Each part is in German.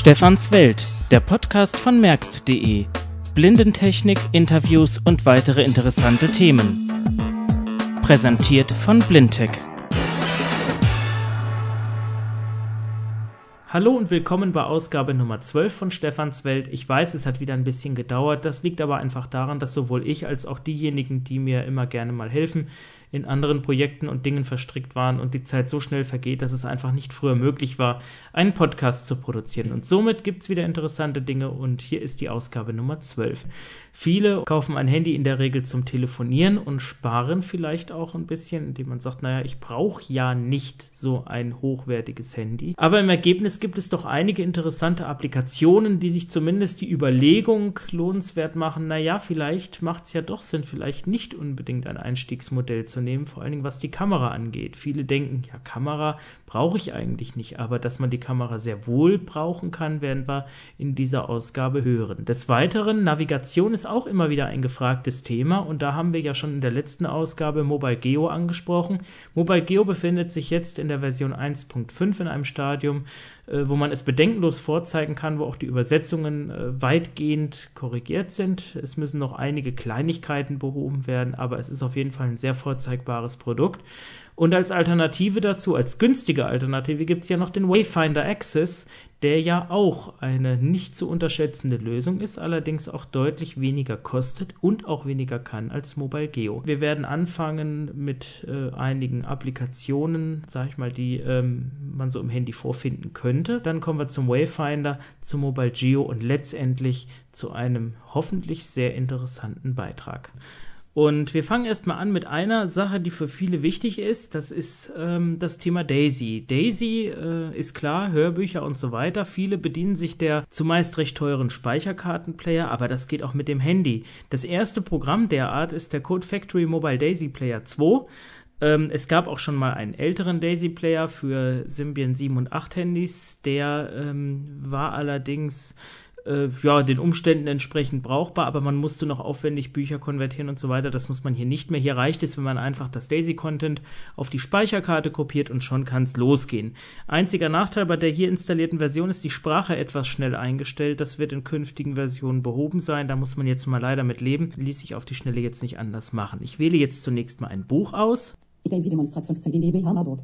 Stefans Welt, der Podcast von merkst.de. Blindentechnik, Interviews und weitere interessante Themen. Präsentiert von Blindtech. Hallo und willkommen bei Ausgabe Nummer 12 von Stefans Welt. Ich weiß, es hat wieder ein bisschen gedauert. Das liegt aber einfach daran, dass sowohl ich als auch diejenigen, die mir immer gerne mal helfen, in anderen Projekten und Dingen verstrickt waren und die Zeit so schnell vergeht, dass es einfach nicht früher möglich war, einen Podcast zu produzieren. Und somit gibt es wieder interessante Dinge und hier ist die Ausgabe Nummer 12. Viele kaufen ein Handy in der Regel zum Telefonieren und sparen vielleicht auch ein bisschen, indem man sagt, naja, ich brauche ja nicht so ein hochwertiges Handy. Aber im Ergebnis gibt es doch einige interessante Applikationen, die sich zumindest die Überlegung lohnenswert machen, naja, vielleicht macht es ja doch Sinn, vielleicht nicht unbedingt ein Einstiegsmodell zu nehmen, vor allen Dingen was die Kamera angeht. Viele denken, ja, Kamera brauche ich eigentlich nicht, aber dass man die Kamera sehr wohl brauchen kann, werden wir in dieser Ausgabe hören. Des Weiteren, Navigation ist auch immer wieder ein gefragtes Thema und da haben wir ja schon in der letzten Ausgabe Mobile Geo angesprochen. Mobile Geo befindet sich jetzt in der Version 1.5 in einem Stadium, wo man es bedenkenlos vorzeigen kann, wo auch die Übersetzungen äh, weitgehend korrigiert sind. Es müssen noch einige Kleinigkeiten behoben werden, aber es ist auf jeden Fall ein sehr vorzeigbares Produkt. Und als Alternative dazu, als günstige Alternative, gibt es ja noch den Wayfinder Access, der ja auch eine nicht zu unterschätzende Lösung ist, allerdings auch deutlich weniger kostet und auch weniger kann als Mobile Geo. Wir werden anfangen mit äh, einigen Applikationen, sag ich mal, die ähm, man so im Handy vorfinden könnte. Dann kommen wir zum Wayfinder, zum Mobile Geo und letztendlich zu einem hoffentlich sehr interessanten Beitrag. Und wir fangen erstmal an mit einer Sache, die für viele wichtig ist. Das ist ähm, das Thema Daisy. Daisy äh, ist klar, Hörbücher und so weiter. Viele bedienen sich der zumeist recht teuren Speicherkartenplayer, aber das geht auch mit dem Handy. Das erste Programm der Art ist der Code Factory Mobile Daisy Player 2. Ähm, es gab auch schon mal einen älteren Daisy Player für Symbian 7 und 8 Handys. Der ähm, war allerdings äh, ja, den Umständen entsprechend brauchbar, aber man musste noch aufwendig Bücher konvertieren und so weiter. Das muss man hier nicht mehr. Hier reicht es, wenn man einfach das Daisy-Content auf die Speicherkarte kopiert und schon kann es losgehen. Einziger Nachteil bei der hier installierten Version ist die Sprache etwas schnell eingestellt. Das wird in künftigen Versionen behoben sein. Da muss man jetzt mal leider mit leben. Ließ sich auf die Schnelle jetzt nicht anders machen. Ich wähle jetzt zunächst mal ein Buch aus. Daisy-Demonstrations-CD DB Hammerburg.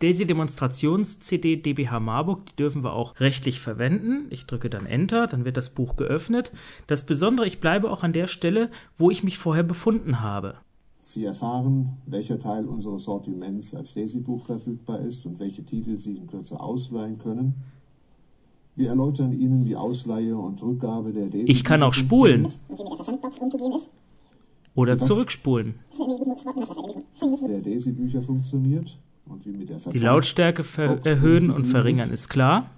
Daisy Demonstrations CD DBH Marburg, die dürfen wir auch rechtlich verwenden. Ich drücke dann Enter, dann wird das Buch geöffnet. Das Besondere, ich bleibe auch an der Stelle, wo ich mich vorher befunden habe. Sie erfahren, welcher Teil unseres Sortiments als Daisy-Buch verfügbar ist und welche Titel Sie in Kürze ausleihen können. Wir erläutern Ihnen die Ausleihe und Rückgabe der Daisy. Ich kann auch spulen. Oder zurückspulen. Der Daisy-Bücher funktioniert die Lautstärke erhöhen und verringern ist klar.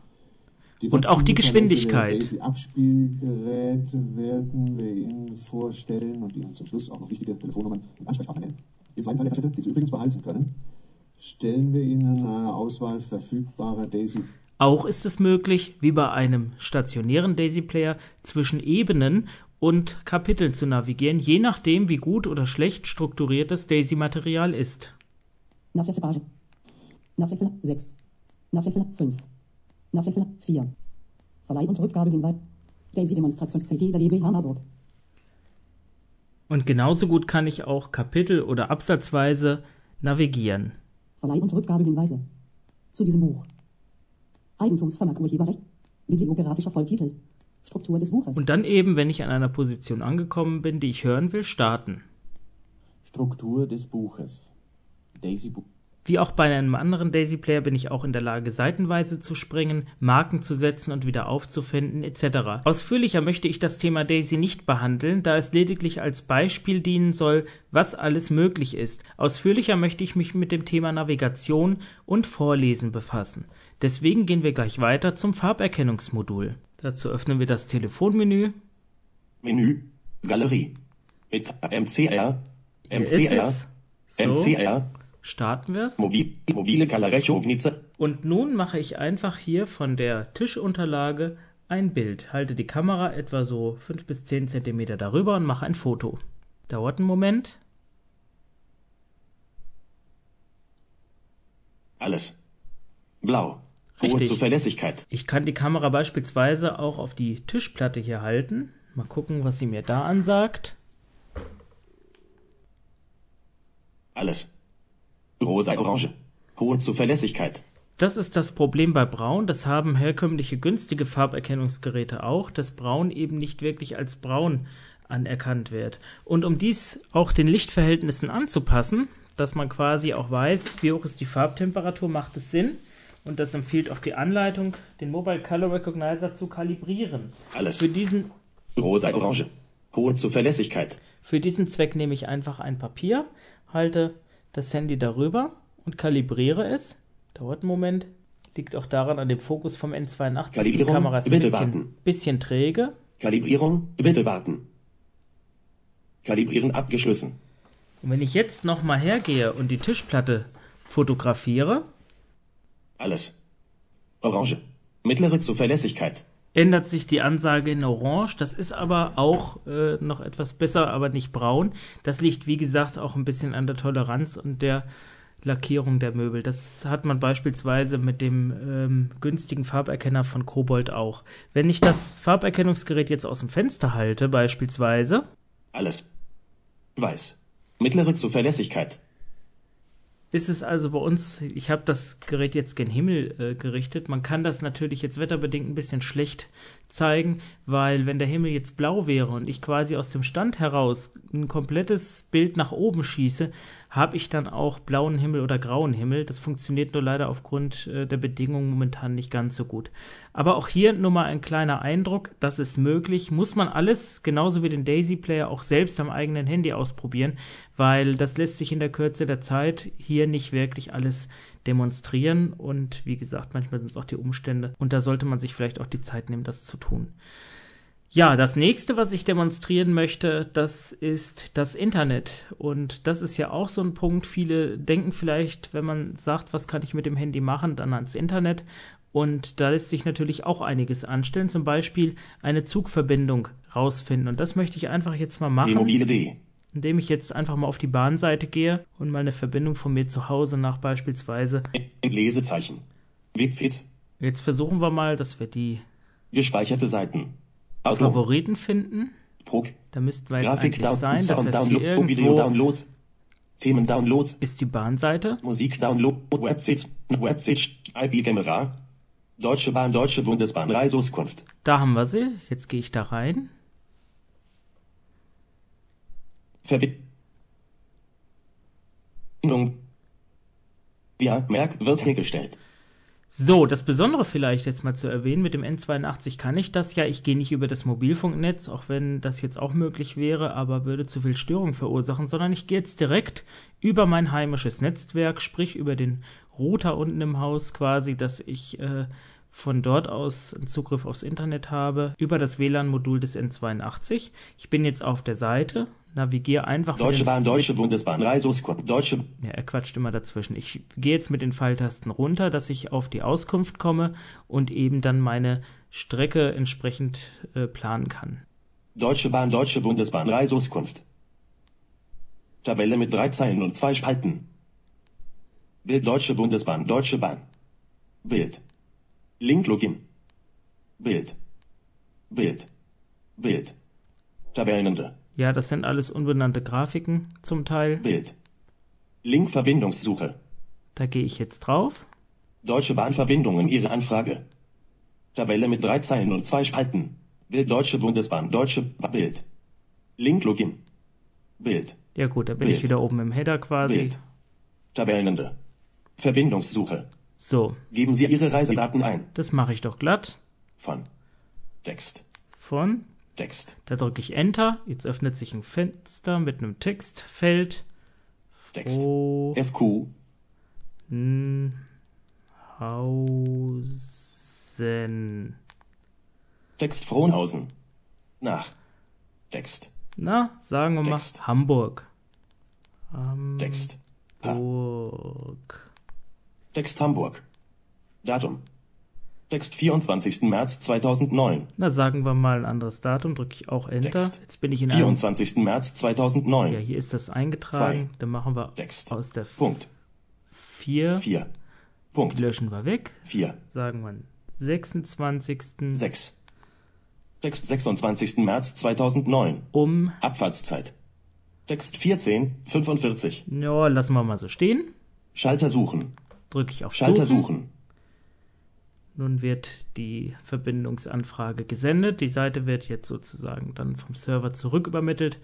Und auch die Geschwindigkeit. Die Abspielgeräte werden wir Ihnen vorstellen und Ihnen zum Schluss auch noch wichtige Telefonnummern und Ansprechpartner nennen. Im zweiten Teil der Kassette, die Sie übrigens behalten können, stellen wir Ihnen eine Auswahl verfügbarer Daisy. Auch ist es möglich, wie bei einem stationären Daisy Player, zwischen Ebenen und Kapiteln zu navigieren, je nachdem, wie gut oder schlecht strukturiert das Daisy-Material ist. Nachhilfe Nachhilfe 6. Nachhilfe 5. Nachhilfe 4. Verleih und Rückgabe Hinweis. Daisy-Demonstrations-CD der DB Hammerburg. Und genauso gut kann ich auch Kapitel- oder Absatzweise navigieren. Verleih und Rückgabehinweise. Zu diesem Buch. Eigentumsvermerk Urheberrecht. Bibliografischer Volltitel. Struktur des Buches. Und dann eben, wenn ich an einer Position angekommen bin, die ich hören will, starten. Struktur des Buches. Daisy Book. Wie auch bei einem anderen Daisy Player bin ich auch in der Lage, seitenweise zu springen, Marken zu setzen und wieder aufzufinden etc. Ausführlicher möchte ich das Thema Daisy nicht behandeln, da es lediglich als Beispiel dienen soll, was alles möglich ist. Ausführlicher möchte ich mich mit dem Thema Navigation und Vorlesen befassen. Deswegen gehen wir gleich weiter zum Farberkennungsmodul. Dazu öffnen wir das Telefonmenü. Menü, Galerie. Mit MCR, MCR. MCR, starten wir es. Mobil, mobile Galerecognize. Und nun mache ich einfach hier von der Tischunterlage ein Bild. Halte die Kamera etwa so 5 bis 10 cm darüber und mache ein Foto. Dauert einen Moment. Alles. Blau. Hohe Richtig. Zuverlässigkeit. Ich kann die Kamera beispielsweise auch auf die Tischplatte hier halten. Mal gucken, was sie mir da ansagt. Alles. Rosa Orange. Hohe Zuverlässigkeit. Das ist das Problem bei Braun. Das haben herkömmliche günstige Farberkennungsgeräte auch, dass Braun eben nicht wirklich als Braun anerkannt wird. Und um dies auch den Lichtverhältnissen anzupassen, dass man quasi auch weiß, wie hoch ist die Farbtemperatur, macht es Sinn. Und das empfiehlt auch die Anleitung, den Mobile Color Recognizer zu kalibrieren. Alles. Für diesen Rosa Orange. Hohe Zuverlässigkeit. Für diesen Zweck nehme ich einfach ein Papier, halte das Handy darüber und kalibriere es. Dauert einen Moment. Liegt auch daran an dem Fokus vom N82. Die Kalibrierung, Kamera ist ein bitte bisschen, warten. bisschen träge. Kalibrierung. Bitte warten. Kalibrieren abgeschlossen. Und wenn ich jetzt nochmal hergehe und die Tischplatte fotografiere, Alles. Orange. Mittlere Zuverlässigkeit. Ändert sich die Ansage in Orange. Das ist aber auch äh, noch etwas besser, aber nicht braun. Das liegt, wie gesagt, auch ein bisschen an der Toleranz und der Lackierung der Möbel. Das hat man beispielsweise mit dem ähm, günstigen Farberkenner von Kobold auch. Wenn ich das Farberkennungsgerät jetzt aus dem Fenster halte, beispielsweise, Alles. Weiß. Mittlere Zuverlässigkeit. Ist es also bei uns, ich habe das Gerät jetzt gen Himmel äh, gerichtet. Man kann das natürlich jetzt wetterbedingt ein bisschen schlecht zeigen, weil wenn der Himmel jetzt blau wäre und ich quasi aus dem Stand heraus ein komplettes Bild nach oben schieße, habe ich dann auch blauen Himmel oder grauen Himmel. Das funktioniert nur leider aufgrund äh, der Bedingungen momentan nicht ganz so gut. Aber auch hier nur mal ein kleiner Eindruck, das ist möglich. Muss man alles, genauso wie den Daisy Player, auch selbst am eigenen Handy ausprobieren, weil das lässt sich in der Kürze der Zeit hier nicht wirklich alles demonstrieren. Und wie gesagt, manchmal sind es auch die Umstände. Und da sollte man sich vielleicht auch die Zeit nehmen, das zu tun. Ja, das nächste, was ich demonstrieren möchte, das ist das Internet. Und das ist ja auch so ein Punkt. Viele denken vielleicht, wenn man sagt, was kann ich mit dem Handy machen, dann ans Internet. Und da lässt sich natürlich auch einiges anstellen. Zum Beispiel eine Zugverbindung rausfinden. Und das möchte ich einfach jetzt mal machen, T-Mobile D. indem ich jetzt einfach mal auf die Bahnseite gehe und mal eine Verbindung von mir zu Hause nach beispielsweise. Lesezeichen. Webfit. Jetzt versuchen wir mal, dass wir die Gespeicherte Seiten. Auto. Favoriten finden. Prog. Da müssten wir jetzt Grafik eigentlich Down sein. Das Sound heißt, hier Download. Video irgendwo Downloads. Themen Downloads. ist die Bahnseite. Musik Download. Webfits. Webfits. IP Kamera. Deutsche Bahn. Deutsche Bundesbahn. Reiseauskunft. Da haben wir sie. Jetzt gehe ich da rein. Verbindung. Ja, Merk wird hergestellt. So, das Besondere vielleicht jetzt mal zu erwähnen, mit dem N82 kann ich das ja. Ich gehe nicht über das Mobilfunknetz, auch wenn das jetzt auch möglich wäre, aber würde zu viel Störung verursachen, sondern ich gehe jetzt direkt über mein heimisches Netzwerk, sprich über den Router unten im Haus quasi, dass ich äh, von dort aus Zugriff aufs Internet habe, über das WLAN-Modul des N82. Ich bin jetzt auf der Seite, navigiere einfach Deutsche Bahn. Deutsche Bundesbahn. Reiseauskunft. Deutsche. ja, er quatscht immer dazwischen. Ich gehe jetzt mit den Pfeiltasten runter, dass ich auf die Auskunft komme und eben dann meine Strecke entsprechend äh, planen kann. Deutsche Bahn. Deutsche Bundesbahn. Reiseauskunft. Tabelle mit drei Zeilen und zwei Spalten. Bild Deutsche Bundesbahn. Deutsche Bahn. Bild. Link Login. Bild. Bild. Bild. Tabellenende. Ja, das sind alles unbenannte Grafiken zum Teil. Bild. Link Verbindungssuche. Da gehe ich jetzt drauf. Deutsche Bahnverbindungen Ihre Anfrage. Tabelle mit drei Zeilen und zwei Spalten. Bild Deutsche Bundesbahn. Deutsche Bild. Link Login. Bild. Ja gut, da bin Bild. ich wieder oben im Header quasi. Bild. Tabellenende. Verbindungssuche. So, Geben Sie Ihre Reisedaten ein. das mache ich doch glatt. Von. Text. Von, Text. da drücke ich Enter. Jetzt öffnet sich ein Fenster mit einem Textfeld. Text. Oh, FQ. Hausen. Text Frohnhausen. Nach. Text. Na, sagen wir mal Text. Hamburg. Text. Ha. Hamburg. Text Hamburg. Datum. Text 24. März 2009. Na, sagen wir mal ein anderes Datum, drücke ich auch Enter. Text. Jetzt bin ich in einem. 24. März 2009. Ja, hier ist das eingetragen. Zwei. Dann machen wir Text. aus der Punkt. 4 4. Die Punkt. löschen wir weg. 4. Sagen wir 26. 6. Text 26. März 2009. um. Abfahrtszeit. Text 14, 45. Ja, lassen wir mal so stehen. Schalter suchen. Drücke ich auf Schalter Suchen. suchen. Nun wird die Verbindungsanfrage gesendet. Die Seite wird jetzt sozusagen dann vom Server zurück übermittelt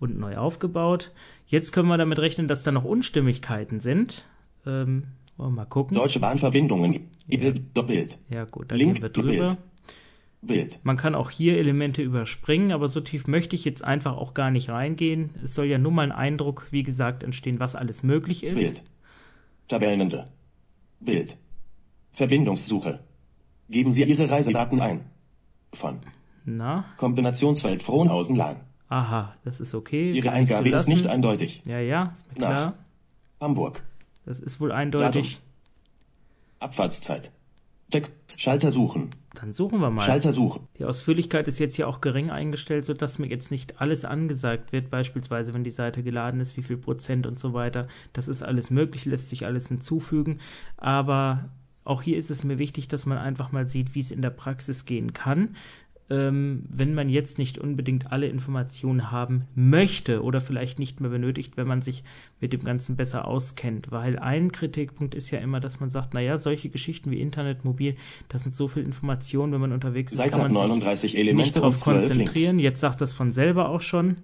und neu aufgebaut. Jetzt können wir damit rechnen, dass da noch Unstimmigkeiten sind. Ähm, wollen wir mal gucken. Deutsche Bahnverbindungen. Bild, Bild. Ja gut, da Link gehen wir drüber. Bild. Bild. Man kann auch hier Elemente überspringen, aber so tief möchte ich jetzt einfach auch gar nicht reingehen. Es soll ja nur mal ein Eindruck, wie gesagt, entstehen, was alles möglich ist. Bild. Tabellenende. Bild. Verbindungssuche. Geben Sie Ihre Reisedaten ein. Von. Na, Kombinationsfeld Frohnhausen-Lahn. aha, das ist okay. Ihre so Eingabe ist nicht eindeutig. Ja, ja, ist mir Nach. klar. Hamburg. Das ist wohl eindeutig. Abfahrtszeit. Text. Schalter suchen. Dann suchen wir mal. Schalter suchen. Die Ausführlichkeit ist jetzt hier auch gering eingestellt, sodass mir jetzt nicht alles angesagt wird, beispielsweise wenn die Seite geladen ist, wie viel Prozent und so weiter. Das ist alles möglich, lässt sich alles hinzufügen. Aber auch hier ist es mir wichtig, dass man einfach mal sieht, wie es in der Praxis gehen kann. Ähm, wenn man jetzt nicht unbedingt alle Informationen haben möchte oder vielleicht nicht mehr benötigt, wenn man sich mit dem Ganzen besser auskennt. Weil ein Kritikpunkt ist ja immer, dass man sagt, naja, solche Geschichten wie Internet, Mobil, das sind so viel Informationen, wenn man unterwegs ist, Seite kann man sich 39 nicht darauf 12 konzentrieren. Links. Jetzt sagt das von selber auch schon.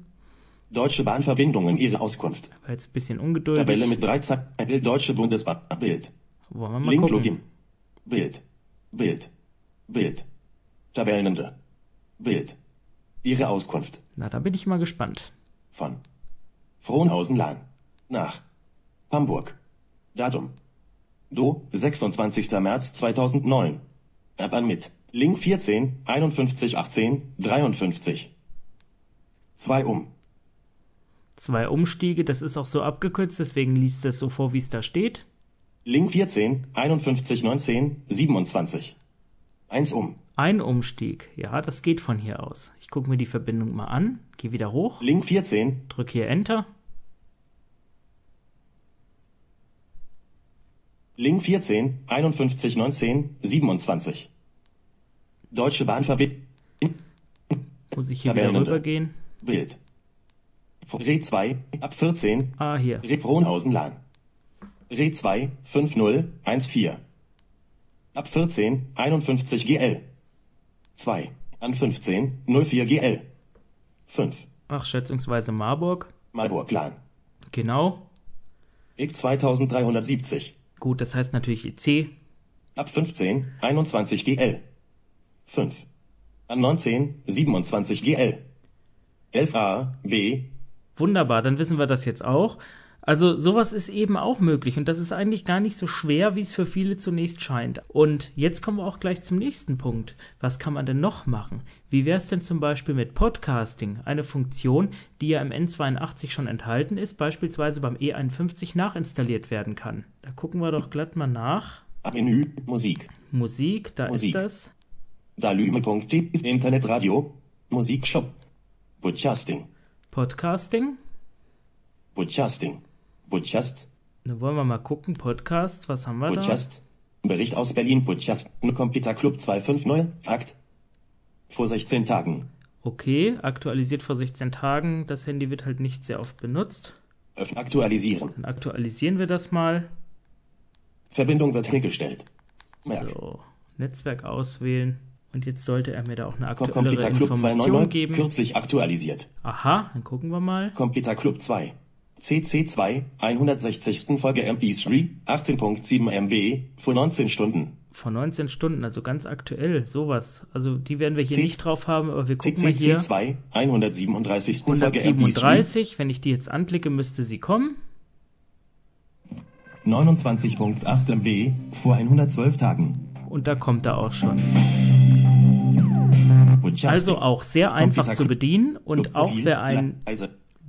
Deutsche Bahnverbindungen. Ihre Auskunft. Jetzt ein bisschen ungeduldig. Tabelle mit drei Zeilen. Deutsche Bundesbahn. Bild. Wollen wir mal Link gucken. Login. Bild. Bild. Bild. Tabellenende. Bild. Ihre Auskunft. Na, da bin ich mal gespannt. Von. Frohnhausen-Lahn. Nach. Hamburg. Datum. Do, 26. März 2009. App an mit. Link 14, 51, 18, 53. 2 um. Zwei Umstiege, das ist auch so abgekürzt, deswegen liest es so vor, wie es da steht. Link 14, 51, 19, 27. 1 um. Ein Umstieg, ja, das geht von hier aus. Ich gucke mir die Verbindung mal an, gehe wieder hoch, Link 14, drücke hier Enter. Link 14, 51, 19, 27. Deutsche Bahnverbindung. Muss ich hier wieder rübergehen. Bild. Re 2, ab 14, Ah, hier. Re Frohnhausen-Lahn. Re 2, 50, 14. Ab 14, 51 GL. 2, an 15, 04 GL. 5, Ach, schätzungsweise Marburg. Marburg-Lahn. Genau. IC 2370. Gut, das heißt natürlich IC. Ab 15, 21 GL. 5. An 19, 27 GL. 11a, B, Wunderbar, dann wissen wir das jetzt auch. Also sowas ist eben auch möglich und das ist eigentlich gar nicht so schwer, wie es für viele zunächst scheint. Und jetzt kommen wir auch gleich zum nächsten Punkt. Was kann man denn noch machen? Wie wäre es denn zum Beispiel mit Podcasting, eine Funktion, die ja im N82 schon enthalten ist, beispielsweise beim E51 nachinstalliert werden kann? Da gucken wir doch glatt mal nach. Menü, Musik. Musik, da Musik. ist das. Dalyme.de, Internetradio, Musikshop. Podcasting. Podcasting. Podcasting. Podcast. Da wollen wir mal gucken. Podcast, was haben wir da? Podcast. Bericht aus Berlin. Podcast. Computer Club 259. Akt. Vor 16 Tagen. Okay, aktualisiert vor 16 Tagen. Das Handy wird halt nicht sehr oft benutzt. Öffnen. Aktualisieren. Dann aktualisieren wir das mal. Verbindung wird hergestellt. Merk. So, Netzwerk auswählen. Und jetzt sollte er mir da auch eine Club Information 299. geben. Kürzlich aktualisiert. Aha, dann gucken wir mal. Computer Club 2. CC2, 160. Folge MP3, 18.7 MB, vor 19 Stunden. Vor 19 Stunden, also ganz aktuell, sowas. Also die werden wir hier C- nicht drauf haben, aber wir gucken mal hier. CCC2, 137. Folge MP3, 137, wenn ich die jetzt anklicke, müsste sie kommen. 29.8 MB, vor 112 Tagen. Und da kommt er auch schon. Also auch sehr einfach zu bedienen und auch wer ein.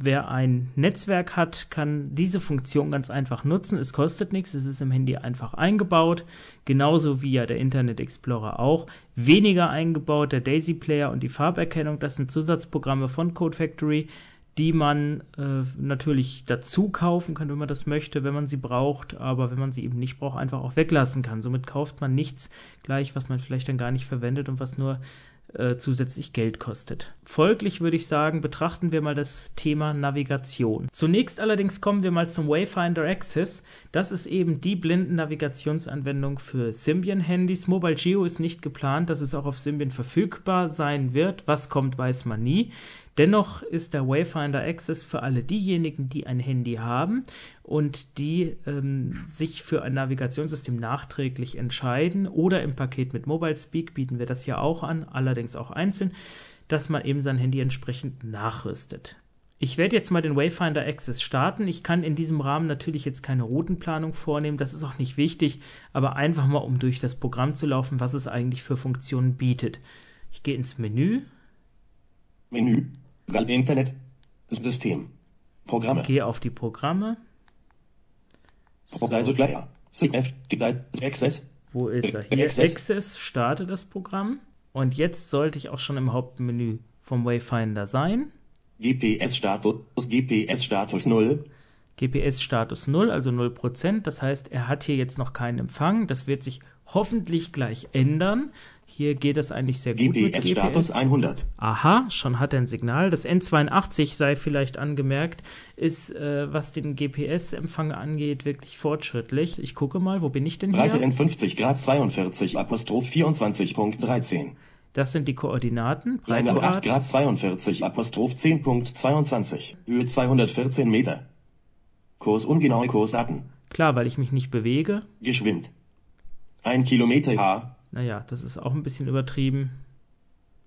Wer ein Netzwerk hat, kann diese Funktion ganz einfach nutzen. Es kostet nichts, es ist im Handy einfach eingebaut, genauso wie ja der Internet Explorer auch. Weniger eingebaut, der Daisy Player und die Farberkennung, das sind Zusatzprogramme von Code Factory, die man äh, natürlich dazu kaufen kann, wenn man das möchte, wenn man sie braucht, aber wenn man sie eben nicht braucht, einfach auch weglassen kann. Somit kauft man nichts gleich, was man vielleicht dann gar nicht verwendet und was nur äh, zusätzlich Geld kostet. Folglich würde ich sagen, betrachten wir mal das Thema Navigation. Zunächst allerdings kommen wir mal zum Wayfinder Access. Das ist eben die Blindennavigationsanwendung für Symbian-Handys. Mobile Geo ist nicht geplant, dass es auch auf Symbian verfügbar sein wird. Was kommt, weiß man nie. Dennoch ist der Wayfinder Access für alle diejenigen, die ein Handy haben und die ähm, sich für ein Navigationssystem nachträglich entscheiden oder im Paket mit Mobile Speak bieten wir das ja auch an, allerdings auch einzeln, dass man eben sein Handy entsprechend nachrüstet. Ich werde jetzt mal den Wayfinder Access starten. Ich kann in diesem Rahmen natürlich jetzt keine Routenplanung vornehmen, das ist auch nicht wichtig, aber einfach mal, um durch das Programm zu laufen, was es eigentlich für Funktionen bietet. Ich gehe ins Menü. Menü. Internet. System. Programme. Gehe auf die Programme. So. Also gleich. Access. Wo ist er? Hier Access. Access starte das Programm. Und jetzt sollte ich auch schon im Hauptmenü vom Wayfinder sein. GPS-Status, GPS-Status 0. GPS-Status 0, also 0%. Das heißt, er hat hier jetzt noch keinen Empfang. Das wird sich hoffentlich gleich ändern. Hier geht es eigentlich sehr gut GPS mit Status 100. Aha, schon hat er ein Signal. Das N82 sei vielleicht angemerkt, ist, äh, was den GPS-Empfang angeht, wirklich fortschrittlich. Ich gucke mal, wo bin ich denn hier? Breite N50 Grad 42 Apostroph 24.13. Das sind die Koordinaten. Länge 8 Grad 42 Apostroph 10.22. Höhe 214 Meter. Kurs ungenaue Kursdaten. Klar, weil ich mich nicht bewege. Geschwind. 1 Kilometer H. Naja, das ist auch ein bisschen übertrieben.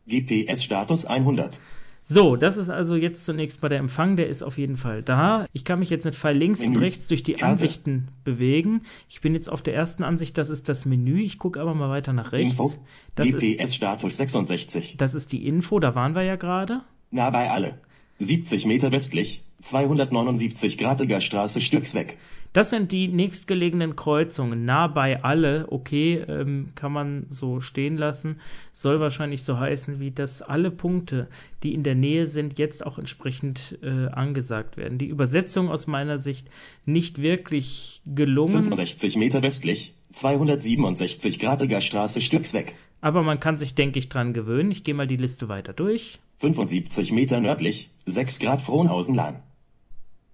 GPS-Status 100. So, das ist also jetzt zunächst mal der Empfang, der ist auf jeden Fall da. Ich kann mich jetzt mit Pfeil links Menü. und rechts durch die Karte. Ansichten bewegen. Ich bin jetzt auf der ersten Ansicht, das ist das Menü. Ich gucke aber mal weiter nach rechts. Info. GPS-Status 66. Das ist die Info, da waren wir ja gerade. Nah bei alle. 70 Meter westlich, 279 Gradiger Straße Stücksweg. Das sind die nächstgelegenen Kreuzungen, nah bei alle, okay, ähm, kann man so stehen lassen, soll wahrscheinlich so heißen, wie dass alle Punkte, die in der Nähe sind, jetzt auch entsprechend äh, angesagt werden. Die Übersetzung aus meiner Sicht nicht wirklich gelungen. 65 Meter westlich, 267 Gradiger Straße Stücksweg. Aber man kann sich, denke ich, dran gewöhnen. Ich gehe mal die Liste weiter durch. 75 Meter nördlich, 6 Grad Frohnhausen-Lahn.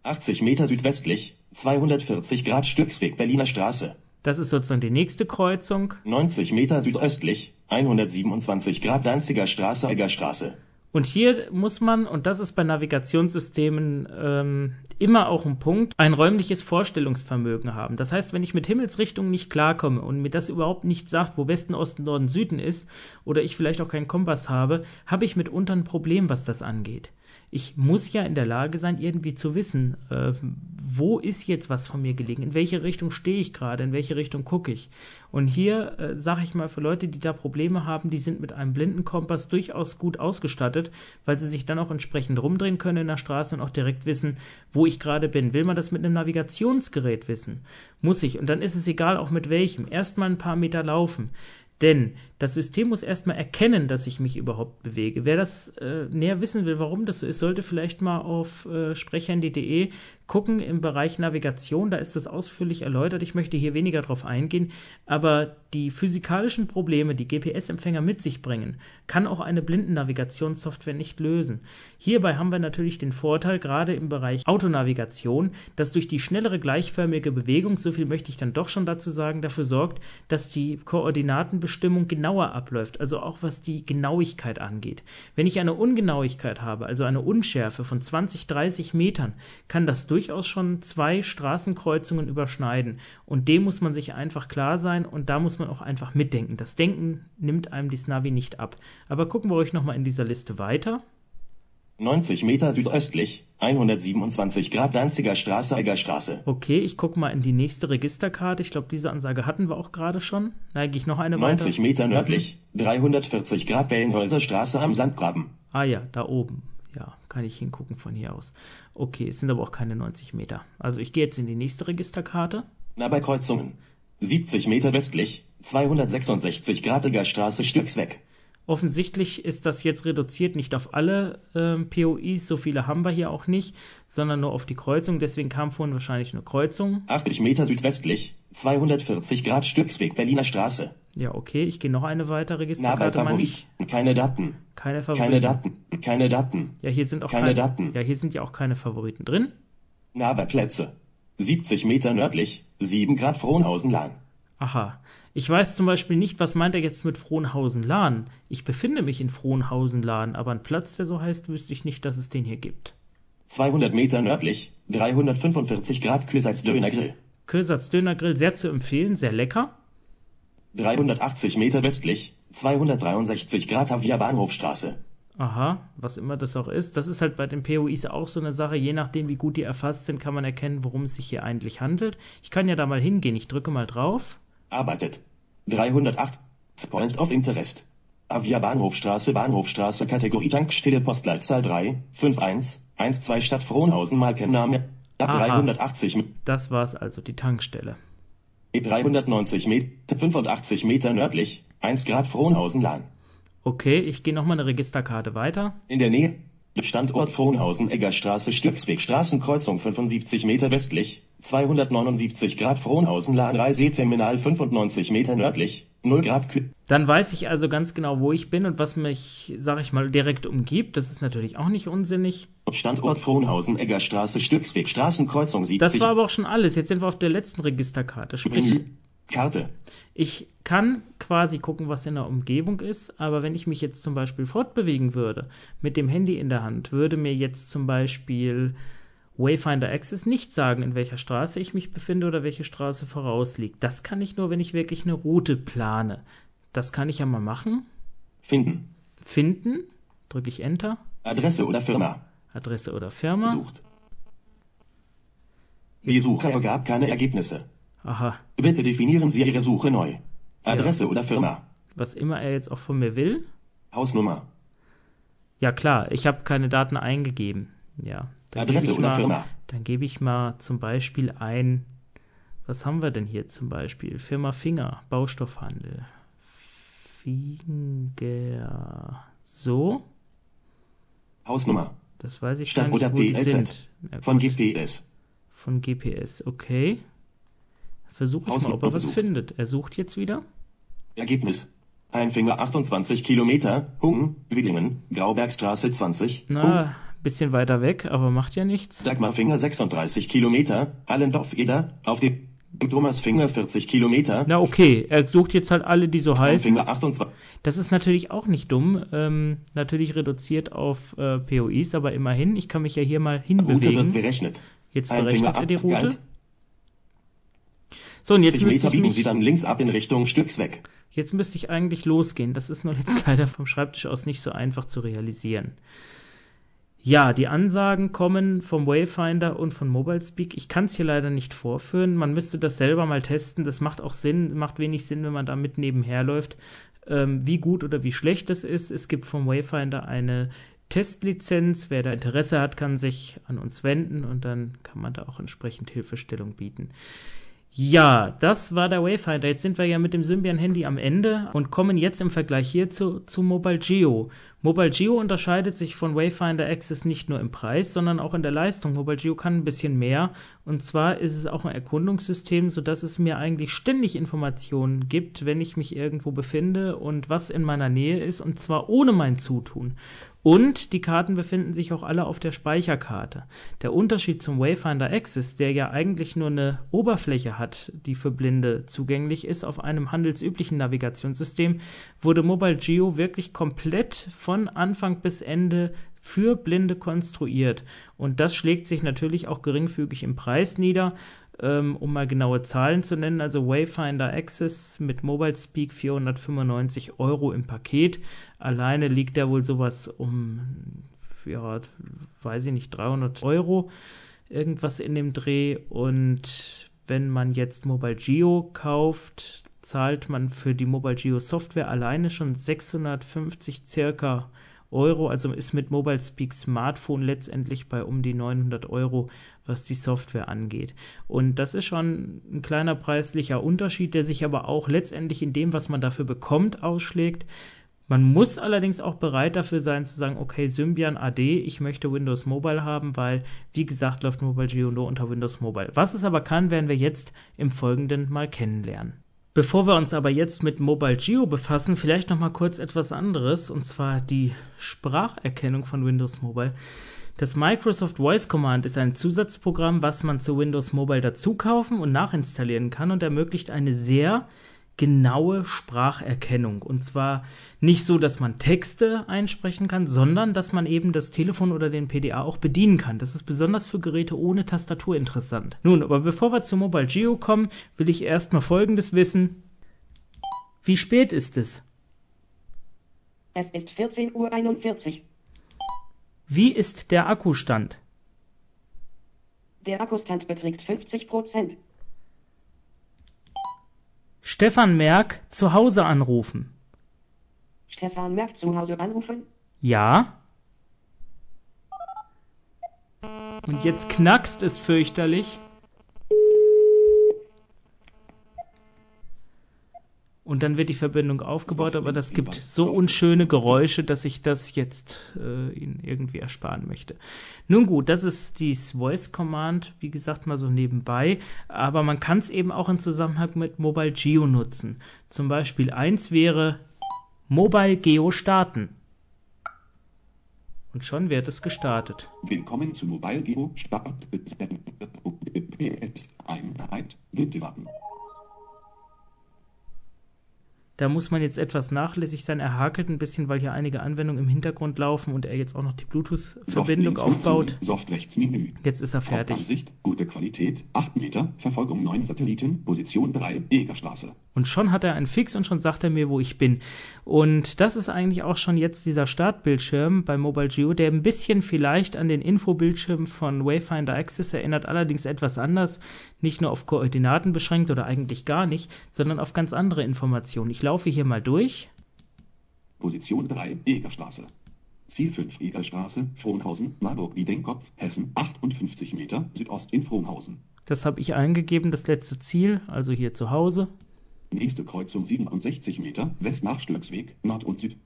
80 Meter südwestlich, 240 Grad Stücksweg Berliner Straße. Das ist sozusagen die nächste Kreuzung. 90 Meter südöstlich, 127 Grad Danziger Straße, Egger Straße. Und hier muss man, und das ist bei Navigationssystemen ähm, immer auch ein Punkt, ein räumliches Vorstellungsvermögen haben. Das heißt, wenn ich mit Himmelsrichtungen nicht klarkomme und mir das überhaupt nicht sagt, wo Westen, Osten, Norden, Süden ist, oder ich vielleicht auch keinen Kompass habe, habe ich mitunter ein Problem, was das angeht ich muss ja in der Lage sein, irgendwie zu wissen, äh, wo ist jetzt was von mir gelegen, in welche Richtung stehe ich gerade, in welche Richtung gucke ich. Und hier äh, sage ich mal, für Leute, die da Probleme haben, die sind mit einem Blindenkompass durchaus gut ausgestattet, weil sie sich dann auch entsprechend rumdrehen können in der Straße und auch direkt wissen, wo ich gerade bin. Will man das mit einem Navigationsgerät wissen? Muss ich. Und dann ist es egal, auch mit welchem. Erstmal ein paar Meter laufen. Denn das System muss erstmal erkennen, dass ich mich überhaupt bewege. Wer das äh, näher wissen will, warum das so ist, sollte vielleicht mal auf äh, sprechhandy.de gucken im Bereich Navigation. Da ist das ausführlich erläutert. Ich möchte hier weniger drauf eingehen. Aber die physikalischen Probleme, die GPS-Empfänger mit sich bringen, kann auch eine Blindennavigationssoftware nicht lösen. Hierbei haben wir natürlich den Vorteil, gerade im Bereich Autonavigation, dass durch die schnellere gleichförmige Bewegung, so viel möchte ich dann doch schon dazu sagen, dafür sorgt, dass die Koordinatenbestimmung genau genauer abläuft, also auch was die Genauigkeit angeht. Wenn ich eine Ungenauigkeit habe, also eine Unschärfe von 20, 30 Metern, kann das durchaus schon zwei Straßenkreuzungen überschneiden. Und dem muss man sich einfach klar sein und da muss man auch einfach mitdenken. Das Denken nimmt einem die Navi nicht ab. Aber gucken wir euch nochmal in dieser Liste weiter. 90 Meter südöstlich, 127 Grad Danziger Straße, Egger Straße. Okay, ich gucke mal in die nächste Registerkarte. Ich glaube, diese Ansage hatten wir auch gerade schon. Neige ich noch eine 90 weiter. Meter nördlich, 340 Grad Bellenhäuser Straße am Sandgraben. Ah ja, da oben. Kann ich hingucken von hier aus. Okay, es sind aber auch keine 90 Meter. Also ich gehe jetzt in die nächste Registerkarte. Na, bei Kreuzungen. 70 Meter westlich, 266 Grad Egger Straße Stücksweg. Offensichtlich ist das jetzt reduziert nicht auf alle ähm, POIs, so viele haben wir hier auch nicht, sondern nur auf die Kreuzung. Deswegen kam vorhin wahrscheinlich eine Kreuzung. 80 Meter südwestlich, 240 Grad Stücksweg Berliner Straße. Ja, okay, ich gehe noch eine weitere Registerkarte mal nicht. Keine Daten. Keine Favoriten. Keine Daten. Keine Daten. Ja, hier sind auch keine kein, Daten. Ja, hier sind ja auch keine Favoriten drin. Nahbarplätze. 70 Meter nördlich, 7 Grad Frohnhausen-Lahn. Aha. Ich weiß zum Beispiel nicht, was meint er jetzt mit Frohnhausen-Lahn. Ich befinde mich in Frohnhausen-Lahn, aber ein Platz, der so heißt, wüsste ich nicht, dass es den hier gibt. 200 Meter nördlich, 345 Grad Kösatz Dönergrill. Kösatz Dönergrill, sehr zu empfehlen, sehr lecker. 380 Meter westlich, 263 Grad Havia Bahnhofstraße. Aha, was immer das auch ist. Das ist halt bei den POIs auch so eine Sache. Je nachdem, wie gut die erfasst sind, kann man erkennen, worum es sich hier eigentlich handelt. Ich kann ja da mal hingehen. Ich drücke mal drauf. Arbeitet. 308 Point of Interest. Avia Bahnhofstraße Bahnhofstraße Kategorie Tankstelle Postleitzahl 3 51 12 Stadt Frohnhausen Markenname Aha. 380 Das war's also, die Tankstelle. 390 Meter 85 Meter nördlich 1 Grad Frohnhausen Lahn. Okay, ich gehe nochmal eine Registerkarte weiter. In der Nähe Standort Frohnhausen Eggerstraße Stücksweg Straßenkreuzung 75 Meter westlich 279 Grad Frohnhausen Lahn Reiseterminal 95 Meter nördlich 0 Grad Dann weiß ich also ganz genau, wo ich bin und was mich, sag ich mal, direkt umgibt. Das ist natürlich auch nicht unsinnig. Standort Frohnhausen Eggerstraße Stücksweg Straßenkreuzung 70 Das war aber auch schon alles. Jetzt sind wir auf der letzten Registerkarte. Sprich. Karte. ich kann quasi gucken, was in der Umgebung ist, aber wenn ich mich jetzt zum Beispiel fortbewegen würde, mit dem Handy in der Hand, würde mir jetzt zum Beispiel Wayfinder Access nicht sagen, in welcher Straße ich mich befinde oder welche Straße vorausliegt. Das kann ich nur, wenn ich wirklich eine Route plane. Das kann ich ja mal machen. Finden. Finden, drücke ich Enter, Adresse oder Firma. Adresse oder Firma. Sucht. Die Suche ergab keine Ergebnisse. Aha, Bitte definieren Sie Ihre Suche neu. Adresse oder Firma. was immer er jetzt auch von mir will. Hausnummer. Ja klar, ich habe keine Daten eingegeben. Ja. Dann Adresse gebe ich oder mal, Firma. Dann gebe ich mal zum Beispiel ein. Was haben wir denn hier zum Beispiel? Firma Finger, Baustoffhandel. Finger. So, Hausnummer. das weiß ich Stadt gar nicht, oder wo die PLZ. sind. Ja, Von GPS. von GPS, okay. Versuche ich mal, ob er was besucht. findet. Er sucht jetzt wieder. Ergebnis. Einfinger 28 Kilometer, Hungen, Widingen, Graubergstraße 20, Na, bisschen weiter weg, aber macht ja nichts. Dagmarfinger 36 Kilometer, Allendorf-Eder, auf dem Thomasfinger 40 Kilometer, Na okay, er sucht jetzt halt alle, die so heißen. Einfinger 28, Das ist natürlich auch nicht dumm. Ähm, natürlich reduziert auf äh, POIs, aber immerhin, ich kann mich ja hier mal Route wird hinbewegen. berechnet. Jetzt berechnet er die Route. Galt. So, und jetzt 60 müsste Meter ich biegen mich, Sie dann links ab in Richtung Stücksweg. jetzt müsste ich eigentlich losgehen. Das ist nur jetzt leider vom Schreibtisch aus nicht so einfach zu realisieren. Ja, die Ansagen kommen vom Wayfinder und von MobileSpeak. Ich kann es hier leider nicht vorführen. Man müsste das selber mal testen. Das macht auch Sinn, macht wenig Sinn, wenn man da mit nebenher läuft. Ähm, wie gut oder wie schlecht das ist. Es gibt vom Wayfinder eine Testlizenz. Wer da Interesse hat, kann sich an uns wenden und dann kann man da auch entsprechend Hilfestellung bieten. Ja, das war der Wayfinder. Jetzt sind wir ja mit dem Symbian-Handy am Ende und kommen jetzt im Vergleich hierzu zu Mobile Geo. Mobile Geo unterscheidet sich von Wayfinder Access nicht nur im Preis, sondern auch in der Leistung. Mobile Geo kann ein bisschen mehr und zwar ist es auch ein Erkundungssystem, sodass es mir eigentlich ständig Informationen gibt, wenn ich mich irgendwo befinde und was in meiner Nähe ist und zwar ohne mein Zutun. Und die Karten befinden sich auch alle auf der Speicherkarte. Der Unterschied zum Wayfinder Access, der ja eigentlich nur eine Oberfläche hat, die für Blinde zugänglich ist, auf einem handelsüblichen Navigationssystem, wurde Mobile Geo wirklich komplett von Anfang bis Ende für Blinde konstruiert. Und das schlägt sich natürlich auch geringfügig im Preis nieder. Ähm, um mal genaue Zahlen zu nennen, also Wayfinder Access mit Mobile Speak 495 Euro im Paket. Alleine liegt da wohl sowas um, ja, weiß ich nicht, 300 Euro, irgendwas in dem Dreh. Und wenn man jetzt Mobile Geo kauft, zahlt man für die Mobile Geo Software alleine schon 650 circa Euro, also ist mit Mobile Speak Smartphone letztendlich bei um die 900 Euro, was die Software angeht. Und das ist schon ein kleiner preislicher Unterschied, der sich aber auch letztendlich in dem, was man dafür bekommt, ausschlägt. Man muss allerdings auch bereit dafür sein zu sagen, okay, Symbian AD, ich möchte Windows Mobile haben, weil, wie gesagt, läuft Mobile Geo nur unter Windows Mobile. Was es aber kann, werden wir jetzt im Folgenden mal kennenlernen. Bevor wir uns aber jetzt mit Mobile Geo befassen, vielleicht noch mal kurz etwas anderes, und zwar die Spracherkennung von Windows Mobile. Das Microsoft Voice Command ist ein Zusatzprogramm, was man zu Windows Mobile dazu kaufen und nachinstallieren kann und ermöglicht eine sehr genaue Spracherkennung. Und zwar nicht so, dass man Texte einsprechen kann, sondern dass man eben das Telefon oder den PDA auch bedienen kann. Das ist besonders für Geräte ohne Tastatur interessant. Nun, aber bevor wir zu Mobile Geo kommen, will ich erstmal Folgendes wissen. Wie spät ist es? Es ist 14.41 Uhr. Wie ist der Akkustand? Der Akkustand beträgt 50 Prozent. Stefan Merck zu Hause anrufen. Stefan Merck zu Hause anrufen? Ja. Und jetzt knackst es fürchterlich. Und dann wird die Verbindung aufgebaut, aber das gibt so unschöne Geräusche, dass ich das jetzt äh, Ihnen irgendwie ersparen möchte. Nun gut, das ist die Voice Command, wie gesagt, mal so nebenbei. Aber man kann es eben auch in Zusammenhang mit Mobile Geo nutzen. Zum Beispiel eins wäre Mobile Geo starten. Und schon wird es gestartet. Willkommen zu Mobile Geo Start. Einheit. Bitte warten. Da muss man jetzt etwas nachlässig sein. Er hakelt ein bisschen, weil hier einige Anwendungen im Hintergrund laufen und er jetzt auch noch die Bluetooth-Verbindung aufbaut. Soft rechts Menü. Jetzt ist er fertig. Hauptansicht, gute Qualität, 8 Meter, Verfolgung 9 Satelliten, Position 3, Egerstraße. Und schon hat er einen Fix und schon sagt er mir, wo ich bin. Und das ist eigentlich auch schon jetzt dieser Startbildschirm bei Mobile Geo, der ein bisschen vielleicht an den Infobildschirm von Wayfinder Access erinnert, allerdings etwas anders. Nicht nur auf Koordinaten beschränkt oder eigentlich gar nicht, sondern auf ganz andere Informationen. Ich laufe hier mal durch. Position 3, Egerstraße. Ziel 5 Egerstraße, Frohnhausen, Marburg-Wiedenkopf, Hessen, 58 Meter, Südost in Frohnhausen. Das habe ich eingegeben, das letzte Ziel, also hier zu Hause. Nächste Kreuzung 67 Meter, West nach Stöcksweg, Nord und Süd.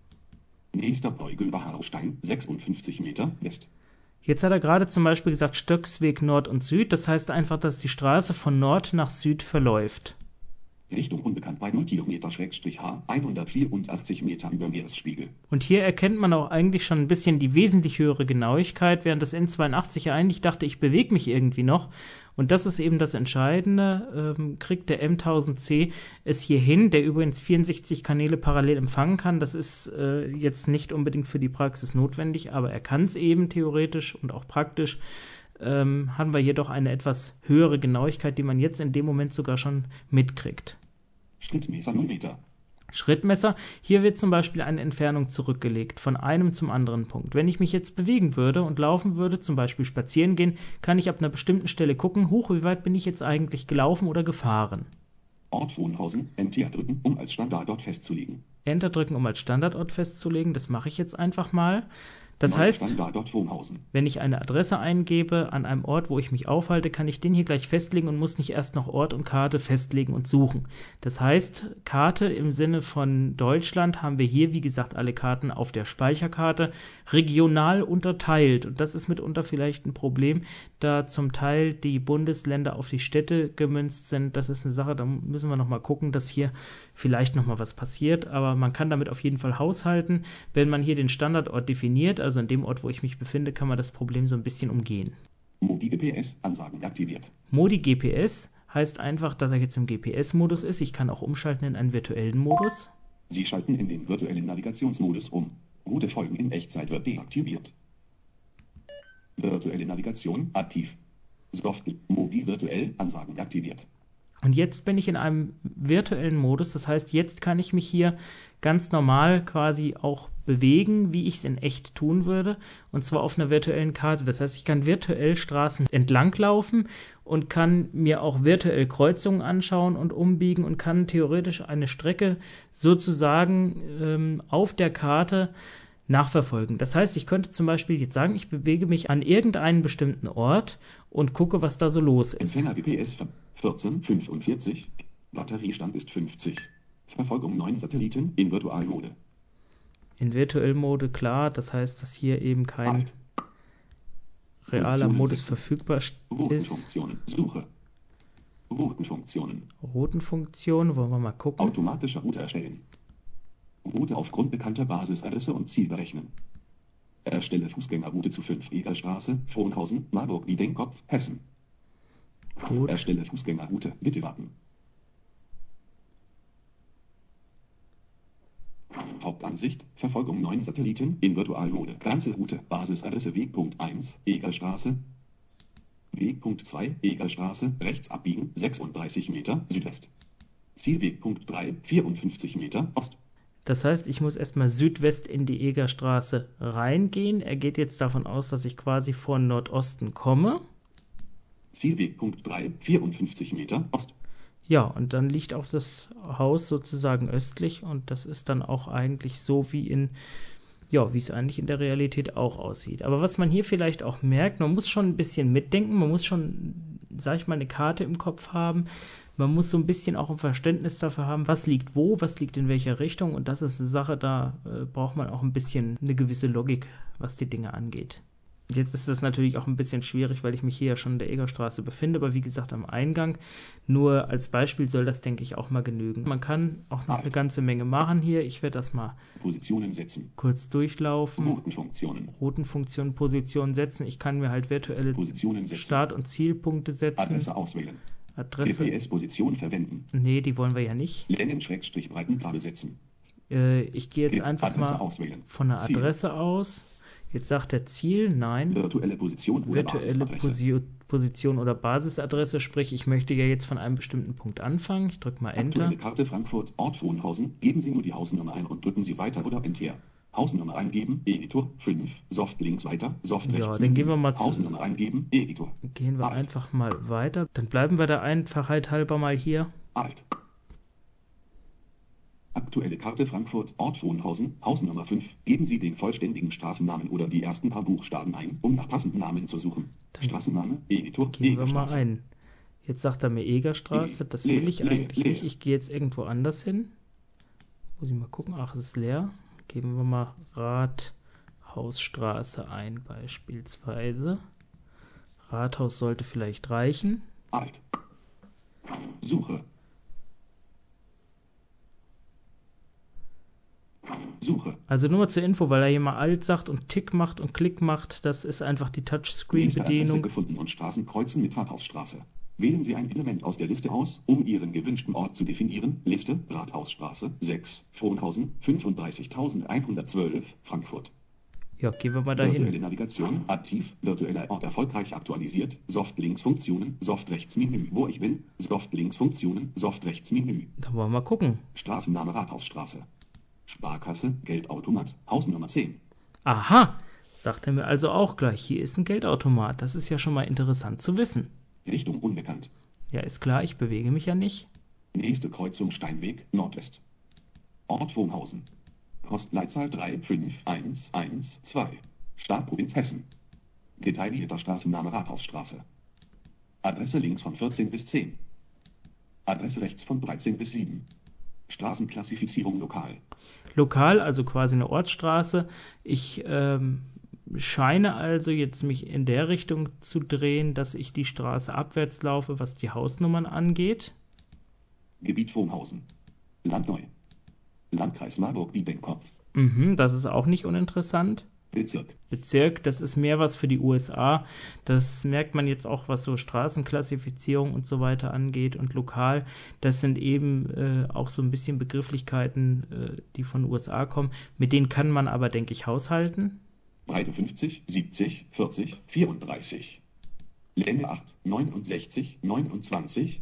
Nächster Beugel Haraustein, 56 Meter, West. Jetzt hat er gerade zum Beispiel gesagt Stöcksweg Nord und Süd. Das heißt einfach, dass die Straße von Nord nach Süd verläuft. Richtung unbekannt bei 0 Kilometer Schrägstrich H, 184 Meter über Meeresspiegel. Und hier erkennt man auch eigentlich schon ein bisschen die wesentlich höhere Genauigkeit, während das N82 ja eigentlich dachte, ich bewege mich irgendwie noch. Und das ist eben das Entscheidende. Ähm, kriegt der M1000C es hier hin, der übrigens 64 Kanäle parallel empfangen kann. Das ist äh, jetzt nicht unbedingt für die Praxis notwendig, aber er kann es eben theoretisch und auch praktisch. Ähm, haben wir hier doch eine etwas höhere Genauigkeit, die man jetzt in dem Moment sogar schon mitkriegt. Schrittmesser 0 Meter. Schrittmesser. Hier wird zum Beispiel eine Entfernung zurückgelegt von einem zum anderen Punkt. Wenn ich mich jetzt bewegen würde und laufen würde, zum Beispiel spazieren gehen, kann ich ab einer bestimmten Stelle gucken, hoch, wie weit bin ich jetzt eigentlich gelaufen oder gefahren. Ort Wohnhausen, Enter drücken, um als Standardort festzulegen. Enter drücken, um als Standardort festzulegen. Das mache ich jetzt einfach mal. Das heißt, Standardort Wohnhausen. wenn ich eine Adresse eingebe an einem Ort, wo ich mich aufhalte, kann ich den hier gleich festlegen und muss nicht erst noch Ort und Karte festlegen und suchen. Das heißt, Karte im Sinne von Deutschland haben wir hier, wie gesagt, alle Karten auf der Speicherkarte regional unterteilt. Und das ist mitunter vielleicht ein Problem, da zum Teil die Bundesländer auf die Städte gemünzt sind. Das ist eine Sache, da müssen wir nochmal gucken, dass hier vielleicht nochmal was passiert. Aber man kann damit auf jeden Fall haushalten. Wenn man hier den Standardort definiert, also in dem Ort, wo ich mich befinde, kann man das Problem so ein bisschen umgehen. Modi GPS, Ansagen aktiviert. Modi GPS heißt einfach, dass er jetzt im GPS-Modus ist. Ich kann auch umschalten in einen virtuellen Modus. Sie schalten in den virtuellen Navigationsmodus um. Route Folgen in Echtzeit wird deaktiviert. Virtuelle Navigation aktiv. Soft Modi virtuell Ansagen aktiviert. Und jetzt bin ich in einem virtuellen Modus. Das heißt, jetzt kann ich mich hier ganz normal quasi auch bewegen, wie ich es in echt tun würde. Und zwar auf einer virtuellen Karte. Das heißt, ich kann virtuell Straßen entlanglaufen und kann mir auch virtuell Kreuzungen anschauen und umbiegen und kann theoretisch eine Strecke sozusagen ähm, auf der Karte nachverfolgen. Das heißt, ich könnte zum Beispiel jetzt sagen, ich bewege mich an irgendeinen bestimmten Ort und gucke, was da so los ist. Empfänger GPS 1445. Batteriestand ist 50. Verfolgung 9 Satelliten in Virtualmode. In Virtuell-Mode klar, das heißt, dass hier eben kein Alt. realer Modus verfügbar ist. Suche. Routenfunktionen. Routenfunktion, wollen wir mal gucken. Automatische Route erstellen. Route aufgrund bekannter Basisadresse und Ziel berechnen. Erstelle Fußgängerroute zu 5 Egerstraße, Frohnhausen, Marburg, Wiedenkopf, Hessen. Gut. Erstelle Fußgängerroute. Bitte warten. Hauptansicht, Verfolgung 9 Satelliten in Virtualmode. Ganze Route, Basisadresse Wegpunkt 1, Egerstraße. Wegpunkt 2, Egerstraße, rechts abbiegen, 36 Meter, Südwest. Zielwegpunkt 3, 54 Meter, Ost. Das heißt, ich muss erstmal Südwest in die Egerstraße reingehen. Er geht jetzt davon aus, dass ich quasi von Nordosten komme. Zielwegpunkt 3, 54 Meter, Ost. Ja, und dann liegt auch das Haus sozusagen östlich und das ist dann auch eigentlich so wie in, ja, wie es eigentlich in der Realität auch aussieht. Aber was man hier vielleicht auch merkt, man muss schon ein bisschen mitdenken, man muss schon, sag ich mal, eine Karte im Kopf haben. Man muss so ein bisschen auch ein Verständnis dafür haben, was liegt wo, was liegt in welcher Richtung und das ist eine Sache, da äh, braucht man auch ein bisschen eine gewisse Logik, was die Dinge angeht. Jetzt ist das natürlich auch ein bisschen schwierig, weil ich mich hier ja schon in der Egerstraße befinde, aber wie gesagt am Eingang. Nur als Beispiel soll das, denke ich, auch mal genügen. Man kann auch noch eine ganze Menge machen hier. Ich werde das mal Positionen setzen. kurz durchlaufen. Routenfunktionen. Routenfunktion, Position setzen. Ich kann mir halt virtuelle Positionen setzen. Start- und Zielpunkte setzen. Adresse auswählen. Adresse. GPS-Position verwenden. Nee, die wollen wir ja nicht. Längen-Breitengrade setzen. Äh, ich gehe jetzt einfach Adresse mal auswählen. von der Ziel. Adresse aus. Jetzt sagt der Ziel, nein. Virtuelle Position oder virtuelle Basisadresse. Posi Position oder Basisadresse, sprich, ich möchte ja jetzt von einem bestimmten Punkt anfangen. Ich drücke mal Enter. Aktuelle Karte Frankfurt, Ort Wohnhausen. Geben Sie nur die Hausnummer ein und drücken Sie weiter oder Enter. Hausnummer eingeben, Editor 5, Soft links weiter, Soft Ja, rechts. dann gehen wir mal zu- Hausnummer eingeben, Editor. Gehen wir Alt. einfach mal weiter. Dann bleiben wir der Einfachheit halber mal hier. Alt. Aktuelle Karte Frankfurt, Ort Wohnhausen, Hausnummer 5. Geben Sie den vollständigen Straßennamen oder die ersten paar Buchstaben ein, um nach passenden Namen zu suchen. Straßenname, Editor, Gehen wir mal ein. Jetzt sagt er mir Egerstraße. Das will ich eigentlich nicht. Ich gehe jetzt irgendwo anders hin. Muss ich mal gucken. Ach, es ist leer. Geben wir mal Rathausstraße ein, beispielsweise. Rathaus sollte vielleicht reichen. Alt. Suche. Suche. Also nur mal zur Info, weil er hier mal alt sagt und Tick macht und Klick macht. Das ist einfach die Touchscreen-Bedienung. gefunden und Straßen kreuzen mit Rathausstraße. Wählen Sie ein Element aus der Liste aus, um Ihren gewünschten Ort zu definieren. Liste, Rathausstraße, 6, Frohnhausen, 35.112, Frankfurt. Ja, gehen wir mal Virtuelle dahin. Navigation, aktiv, virtueller Ort erfolgreich aktualisiert, Soft-Links-Funktionen, Soft-Rechts-Menü, wo ich bin, Soft-Links-Funktionen, Soft-Rechts-Menü, Da wollen wir mal gucken. Straßenname Rathausstraße, Sparkasse, Geldautomat, Hausnummer 10, Aha, sagt er mir also auch gleich. Hier ist ein Geldautomat. Das ist ja schon mal interessant zu wissen. Richtung unbekannt, Ja, ist klar, ich bewege mich ja nicht. nächste Kreuzung Steinweg, Nordwest, Ort Wohnhausen, Postleitzahl 35112, Stadt Provinz Hessen, detaillierter Straßenname Rathausstraße, Adresse links von 14 bis 10, Adresse rechts von 13 bis 7, Straßenklassifizierung lokal, Lokal, also quasi eine Ortsstraße. Ich ähm, scheine also jetzt mich in der Richtung zu drehen, dass ich die Straße abwärts laufe, was die Hausnummern angeht. Gebiet Wohnhausen, Landneu, Landkreis Marburg-Biedenkopf, Mhm, das ist auch nicht uninteressant. Bezirk, Bezirk, das ist mehr was für die USA. Das merkt man jetzt auch, was so Straßenklassifizierung und so weiter angeht. Und lokal, das sind eben äh, auch so ein bisschen Begrifflichkeiten, äh, die von USA kommen. Mit denen kann man aber, denke ich, haushalten. Breite 50, 70, 40, 34. Länge 8, 69,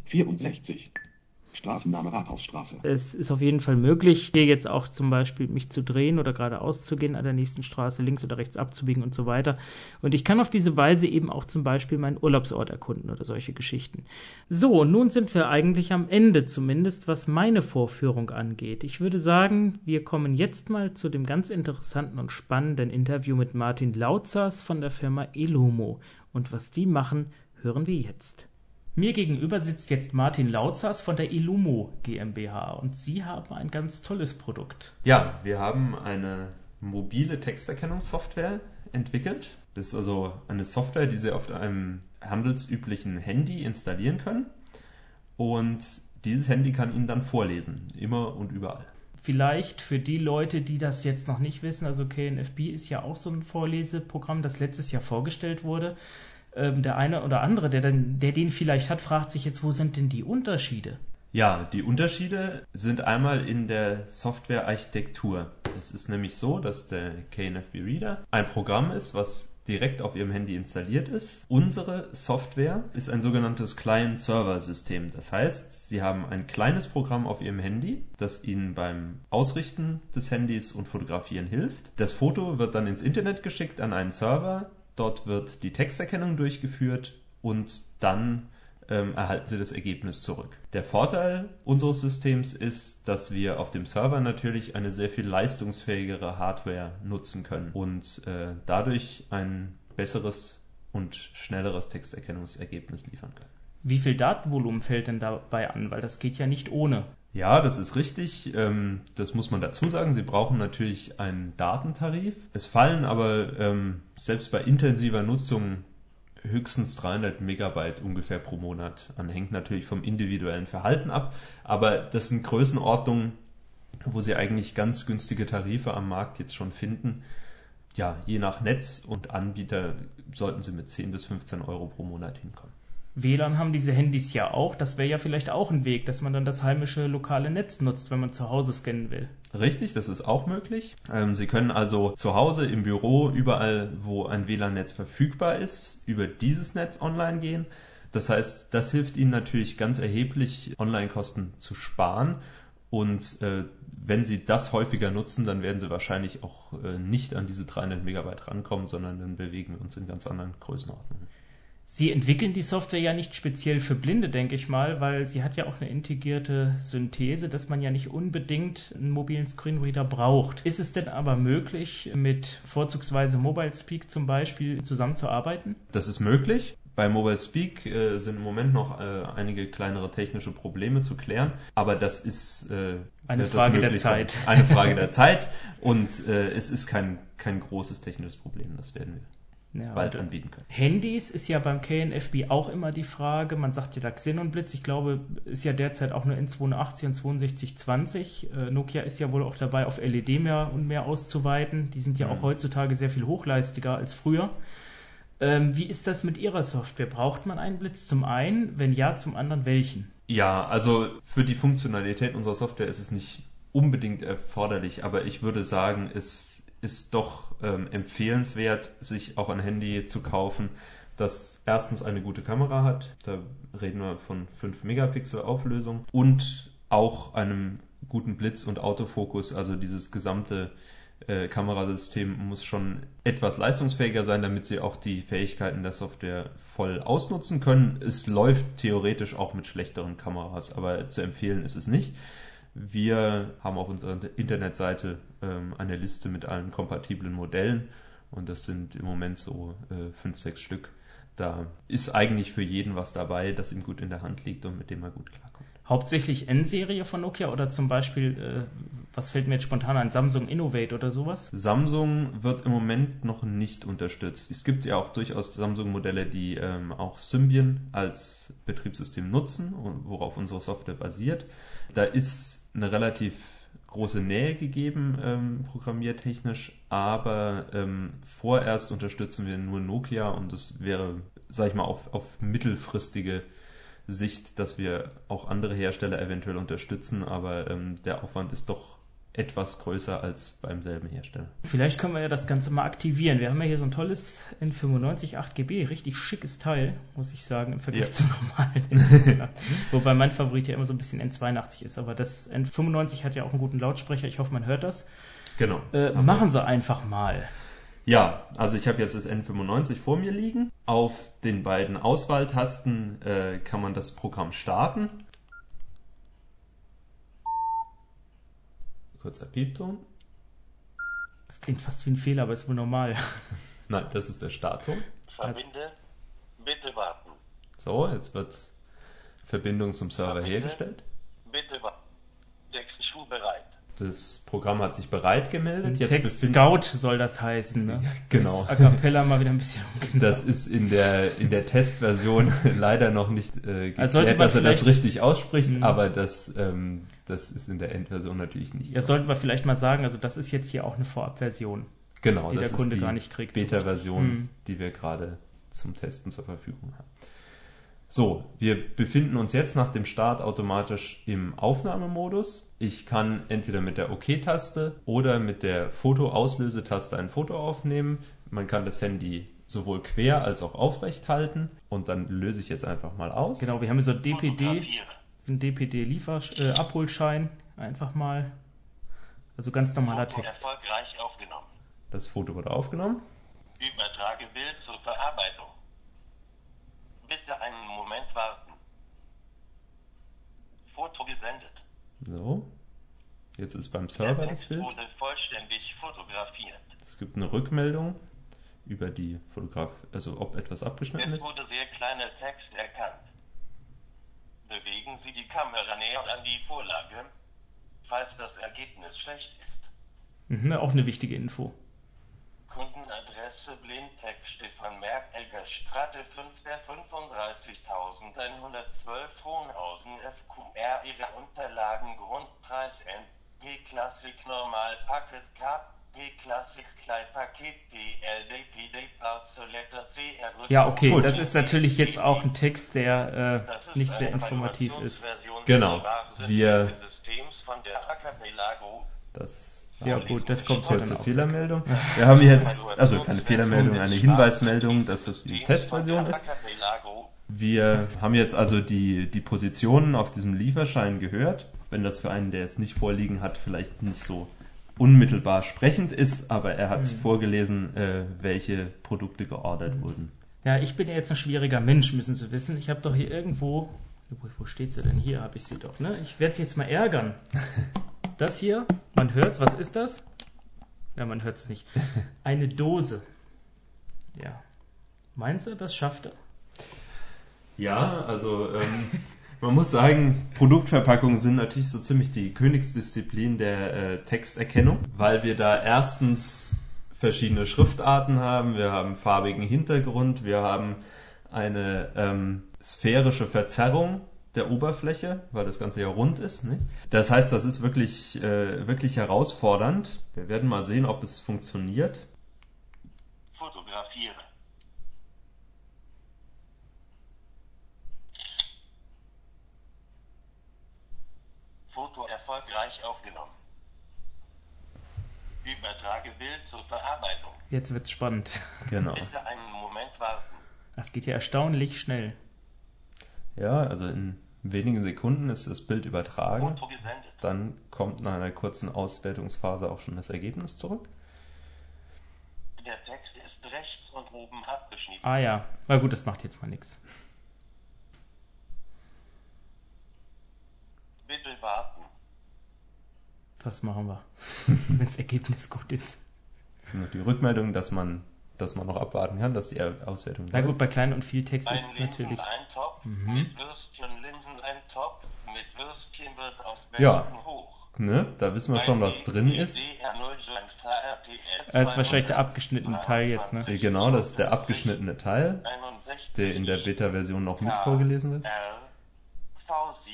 29, 64. Straßenname Rathausstraße. Es ist auf jeden Fall möglich, hier jetzt auch zum Beispiel mich zu drehen oder geradeaus zu gehen, an der nächsten Straße links oder rechts abzubiegen und so weiter. Und ich kann auf diese Weise eben auch zum Beispiel meinen Urlaubsort erkunden oder solche Geschichten. So, nun sind wir eigentlich am Ende zumindest, was meine Vorführung angeht. Ich würde sagen, wir kommen jetzt mal zu dem ganz interessanten und spannenden Interview mit Martin Lautzers von der Firma Elomo. Und was die machen, hören wir jetzt. Mir gegenüber sitzt jetzt Martin Lautzers von der Illumo GmbH und Sie haben ein ganz tolles Produkt. Ja, wir haben eine mobile Texterkennungssoftware entwickelt. Das ist also eine Software, die Sie auf einem handelsüblichen Handy installieren können. Und dieses Handy kann Ihnen dann vorlesen, immer und überall. Vielleicht für die Leute, die das jetzt noch nicht wissen, also KNFB ist ja auch so ein Vorleseprogramm, das letztes Jahr vorgestellt wurde. Ähm, der eine oder andere, der, dann, der den vielleicht hat, fragt sich jetzt, wo sind denn die Unterschiede? Ja, die Unterschiede sind einmal in der Softwarearchitektur. Es ist nämlich so, dass der KNFB Reader ein Programm ist, was direkt auf Ihrem Handy installiert ist. Unsere Software ist ein sogenanntes Client-Server-System. Das heißt, Sie haben ein kleines Programm auf Ihrem Handy, das Ihnen beim Ausrichten des Handys und Fotografieren hilft. Das Foto wird dann ins Internet geschickt an einen Server. Dort wird die Texterkennung durchgeführt und dann ähm, erhalten Sie das Ergebnis zurück. Der Vorteil unseres Systems ist, dass wir auf dem Server natürlich eine sehr viel leistungsfähigere Hardware nutzen können und äh, dadurch ein besseres und schnelleres Texterkennungsergebnis liefern können. Wie viel Datenvolumen fällt denn dabei an? Weil das geht ja nicht ohne. Ja, das ist richtig. Ähm, das muss man dazu sagen. Sie brauchen natürlich einen Datentarif. Es fallen aber ähm, selbst bei intensiver Nutzung höchstens 300 Megabyte ungefähr pro Monat an. Hängt natürlich vom individuellen Verhalten ab, aber das sind Größenordnungen, wo Sie eigentlich ganz günstige Tarife am Markt jetzt schon finden. Ja, je nach Netz und Anbieter sollten Sie mit 10 bis 15 Euro pro Monat hinkommen. WLAN haben diese Handys ja auch. Das wäre ja vielleicht auch ein Weg, dass man dann das heimische lokale Netz nutzt, wenn man zu Hause scannen will. Richtig, das ist auch möglich. Ähm, Sie können also zu Hause, im Büro, überall, wo ein WLAN-Netz verfügbar ist, über dieses Netz online gehen. Das heißt, das hilft Ihnen natürlich ganz erheblich, Online-Kosten zu sparen. Und äh, wenn Sie das häufiger nutzen, dann werden Sie wahrscheinlich auch äh, nicht an diese 300 Megabyte rankommen, sondern dann bewegen wir uns in ganz anderen Größenordnungen. Sie entwickeln die Software ja nicht speziell für Blinde, denke ich mal, weil sie hat ja auch eine integrierte Synthese, dass man ja nicht unbedingt einen mobilen Screenreader braucht. Ist es denn aber möglich, mit vorzugsweise Mobile Speak zum Beispiel zusammenzuarbeiten? Das ist möglich. Bei Mobile Speak äh, sind im Moment noch äh, einige kleinere technische Probleme zu klären, aber das ist äh, eine Frage der Zeit. Eine Frage der Zeit und äh, es ist kein, kein großes technisches Problem, das werden wir ja, bald anbieten können. Handys ist ja beim KNFB auch immer die Frage, man sagt ja da Xenonblitz, ich glaube, ist ja derzeit auch nur N82 und 6220. Äh, Nokia ist ja wohl auch dabei, auf LED mehr und mehr auszuweiten. Die sind ja mhm. auch heutzutage sehr viel hochleistiger als früher. Ähm, wie ist das mit Ihrer Software? Braucht man einen Blitz zum einen? Wenn ja, zum anderen welchen? Ja, also für die Funktionalität unserer Software ist es nicht unbedingt erforderlich, aber ich würde sagen, es ist doch ähm, empfehlenswert, sich auch ein Handy zu kaufen, das erstens eine gute Kamera hat, da reden wir von 5 Megapixel Auflösung und auch einem guten Blitz- und Autofokus, also dieses gesamte äh, Kamerasystem muss schon etwas leistungsfähiger sein, damit sie auch die Fähigkeiten der Software voll ausnutzen können. Es läuft theoretisch auch mit schlechteren Kameras, aber zu empfehlen ist es nicht. Wir haben auf unserer Internetseite ähm, eine Liste mit allen kompatiblen Modellen und das sind im Moment so äh, fünf, sechs Stück. Da ist eigentlich für jeden was dabei, das ihm gut in der Hand liegt und mit dem er gut klarkommt. Hauptsächlich N-Serie von Nokia oder zum Beispiel, äh, was fällt mir jetzt spontan ein, Samsung Innovate oder sowas? Samsung wird im Moment noch nicht unterstützt. Es gibt ja auch durchaus Samsung-Modelle, die ähm, auch Symbian als Betriebssystem nutzen, worauf unsere Software basiert. Da ist eine relativ große Nähe gegeben, ähm, programmiertechnisch, aber ähm, vorerst unterstützen wir nur Nokia und es wäre, sag ich mal, auf, auf mittelfristige Sicht, dass wir auch andere Hersteller eventuell unterstützen, aber ähm, der Aufwand ist doch etwas größer als beim selben Hersteller. Vielleicht können wir ja das Ganze mal aktivieren. Wir haben ja hier so ein tolles N95 8GB, richtig schickes Teil, muss ich sagen, im Vergleich ja. zum normalen. Wobei mein Favorit ja immer so ein bisschen N82 ist, aber das N95 hat ja auch einen guten Lautsprecher. Ich hoffe, man hört das. Genau. Äh, machen Sie einfach mal. Ja, also ich habe jetzt das N95 vor mir liegen. Auf den beiden Auswahltasten äh, kann man das Programm starten. Kurzer Piepton. Das klingt fast wie ein Fehler, aber ist wohl normal. Nein, das ist der Startton. Verbinde, bitte warten. So, jetzt wird Verbindung zum Server Verbinde, hergestellt. Bitte warten. Text bereit. Das Programm hat sich bereit gemeldet. Jetzt Text Scout soll das heißen, ne? genau. Ist A cappella mal wieder ein bisschen ungenau. Das ist in der in der Testversion leider noch nicht äh, geklärt, Also sollte man dass er das richtig ausspricht, Mhm. aber das ähm, das ist in der Endversion natürlich nicht. Ja, so. sollten wir vielleicht mal sagen, also das ist jetzt hier auch eine Vorabversion. genau, die das der Kunde ist die gar nicht kriegt. Beta-Version, Mhm. die wir gerade zum Testen zur Verfügung haben. So, wir befinden uns jetzt nach dem Start automatisch im Aufnahmemodus. Ich kann entweder mit der OK-Taste oder mit der Fotoauslösetaste ein Foto aufnehmen. Man kann das Handy sowohl quer als auch aufrecht halten und dann löse ich jetzt einfach mal aus. Genau, wir haben hier so DPD, Fotografiere. so ein DPD-Abholschein, einfach mal. Also ganz normaler Foto Text. erfolgreich aufgenommen. Das Foto wurde aufgenommen. Übertrage Bild zur Verarbeitung. Bitte einen Moment warten. Foto gesendet. So. Jetzt ist beim Der Server das Text Bild. wurde vollständig fotografiert. Es gibt eine Rückmeldung über die Fotograf, also ob etwas abgeschnitten Es ist. wurde sehr kleiner Text erkannt. Bewegen Sie die Kamera näher an die Vorlage, falls das Ergebnis schlecht ist. Mhm, auch eine wichtige Info. Kundenadresse Blindtext Stefan Merck Elger Straße 5 der 35112 Hohenhausen FQR Ihre Unterlagen Grundpreis NP Classic Normal Packet KP Classic Kleidpaket PLDPD Part Selector CR Ja, okay, Gut. das ist natürlich jetzt auch ein Text, der äh, nicht sehr informativ ist. Genau. des Wir- Sprachsynthese-Systems von der Acapelago. Das Ja gut, das kommt kurze dann auch. Fehlermeldung. Wir haben jetzt, also keine Fehlermeldung, eine Hinweismeldung, dass das die Testversion ist. Wir haben jetzt also die, die Positionen auf diesem Lieferschein gehört. Wenn das für einen, der es nicht vorliegen hat, vielleicht nicht so unmittelbar sprechend ist, aber er hat vorgelesen, äh, welche Produkte geordert wurden. Ja, ich bin ja jetzt ein schwieriger Mensch, müssen Sie wissen. Ich habe doch hier irgendwo, wo, wo steht sie denn? Hier habe ich sie doch, ne? Ich werde sie jetzt mal ärgern. Das hier, man hört's, was ist das? Ja, man hört's nicht. Eine Dose. Ja. Meinst du, das schafft er? Ja, also ähm, man muss sagen, Produktverpackungen sind natürlich so ziemlich die Königsdisziplin der äh, Texterkennung, weil wir da erstens verschiedene Schriftarten haben, wir haben farbigen Hintergrund, wir haben eine ähm, sphärische Verzerrung der Oberfläche, weil das Ganze ja rund ist. Nicht? Das heißt, das ist wirklich, äh, wirklich herausfordernd. Wir werden mal sehen, ob es funktioniert. Fotografiere. Foto erfolgreich aufgenommen. Übertrage Bild zur Verarbeitung. Jetzt wird's spannend. Genau. Bitte einen Moment warten. Das geht ja erstaunlich schnell. Ja, also in wenigen Sekunden ist das Bild übertragen. Foto gesendet. Dann kommt nach einer kurzen Auswertungsphase auch schon das Ergebnis zurück. Der Text ist rechts und oben abgeschnitten. Ah ja, na gut, das macht jetzt mal nichts. Bitte warten. Das machen wir. Wenn das Ergebnis gut ist. Es ist noch die Rückmeldung, dass man, dass man noch abwarten kann, dass die Auswertung Na gut, bei klein und viel Text ist Ein es natürlich. Linseneintopf Mhm. mit Würstchen, Linseneintopf mit Würstchen wird aufs Ja. Besten hoch. Ne? Da wissen wir schon, was drin ist. Als wahrscheinlich der abgeschnittene Teil jetzt, ne? Genau, das ist der abgeschnittene Teil, der in der Beta-Version noch mit vorgelesen wird. R, V7,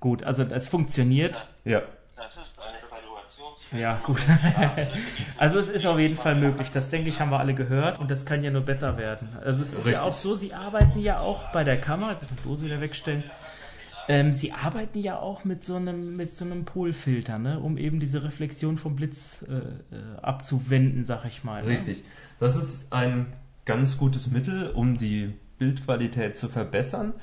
Gut, also es funktioniert. Ja, das ist eine Evaluationsversion. Ja, gut. Also es ist auf jeden Fall möglich. Das denke ich, haben wir alle gehört und das kann ja nur besser werden. Also es ist Richtig. ja auch so, Sie arbeiten ja auch bei der Kamera, jetzt die Dose wieder wegstellen. Ähm, Sie arbeiten ja auch mit so einem mit so einem Polfilter, ne, um eben diese Reflexion vom Blitz äh, äh, abzuwenden, sag ich mal. Ne? richtig. Das ist ein ganz gutes Mittel, um die Bildqualität zu verbessern.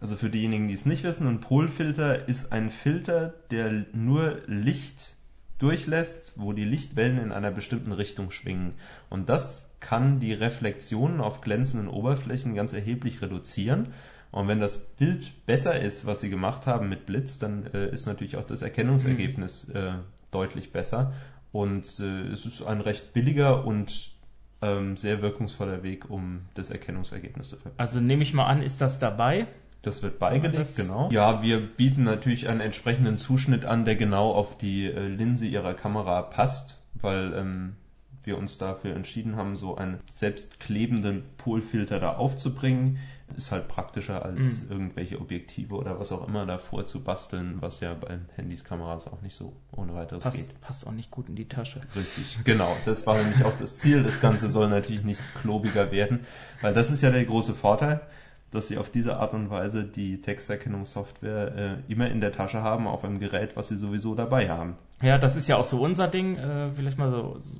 Also für diejenigen, die es nicht wissen, ein Polfilter ist ein Filter, der nur Licht durchlässt, wo die Lichtwellen in einer bestimmten Richtung schwingen. Und das kann die Reflexionen auf glänzenden Oberflächen ganz erheblich reduzieren. Und wenn das Bild besser ist, was sie gemacht haben mit Blitz, dann äh, ist natürlich auch das Erkennungsergebnis äh, deutlich besser. Und äh, es ist ein recht billiger und ähm, sehr wirkungsvoller Weg, um das Erkennungsergebnis zu verbessern. Also nehme ich mal an, ist das dabei? Das wird beigelegt, Das- genau. Ja, wir bieten natürlich einen entsprechenden Zuschnitt an, der genau auf die äh, Linse Ihrer Kamera passt, weil ähm, wir uns dafür entschieden haben, so einen selbstklebenden Polfilter da aufzubringen. Ist halt praktischer als Mhm. irgendwelche Objektive oder was auch immer davor zu basteln, was ja bei Handys, Kameras auch nicht so ohne weiteres geht. Passt, passt auch nicht gut in die Tasche. Richtig, genau. Das war nämlich auch das Ziel. Das Ganze soll natürlich nicht klobiger werden, weil das ist ja der große Vorteil, dass Sie auf diese Art und Weise die Texterkennungssoftware äh, immer in der Tasche haben, auf einem Gerät, was Sie sowieso dabei haben. Ja, das ist ja auch so unser Ding. Äh, vielleicht mal so, so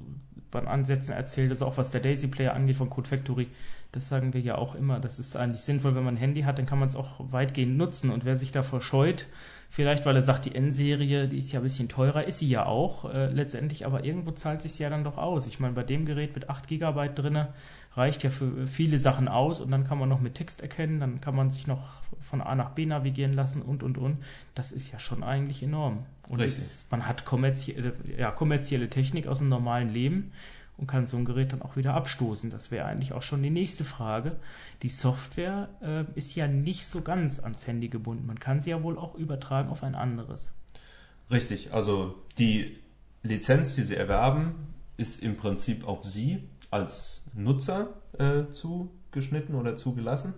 beim Ansätzen erzählt, also auch was der Daisy Player angeht von Code Factory. Das sagen wir ja auch immer. Das ist eigentlich sinnvoll, wenn man ein Handy hat, dann kann man es auch weitgehend nutzen. Und wer sich davor scheut, vielleicht weil er sagt, die N-Serie, die ist ja ein bisschen teurer, ist sie ja auch äh, letztendlich, aber irgendwo zahlt sich ja dann doch aus. Ich meine, bei dem Gerät mit 8 GB drinne reicht ja für viele Sachen aus und dann kann man noch mit Text erkennen, dann kann man sich noch von A nach B navigieren lassen und und und. Das ist ja schon eigentlich enorm. Und es, man hat kommerzielle, ja, kommerzielle Technik aus dem normalen Leben und kann so ein Gerät dann auch wieder abstoßen. Das wäre eigentlich auch schon die nächste Frage. Die Software äh, ist ja nicht so ganz ans Handy gebunden. Man kann sie ja wohl auch übertragen auf ein anderes. Richtig, also die Lizenz, die Sie erwerben, ist im Prinzip auf Sie als Nutzer äh, zugeschnitten oder zugelassen.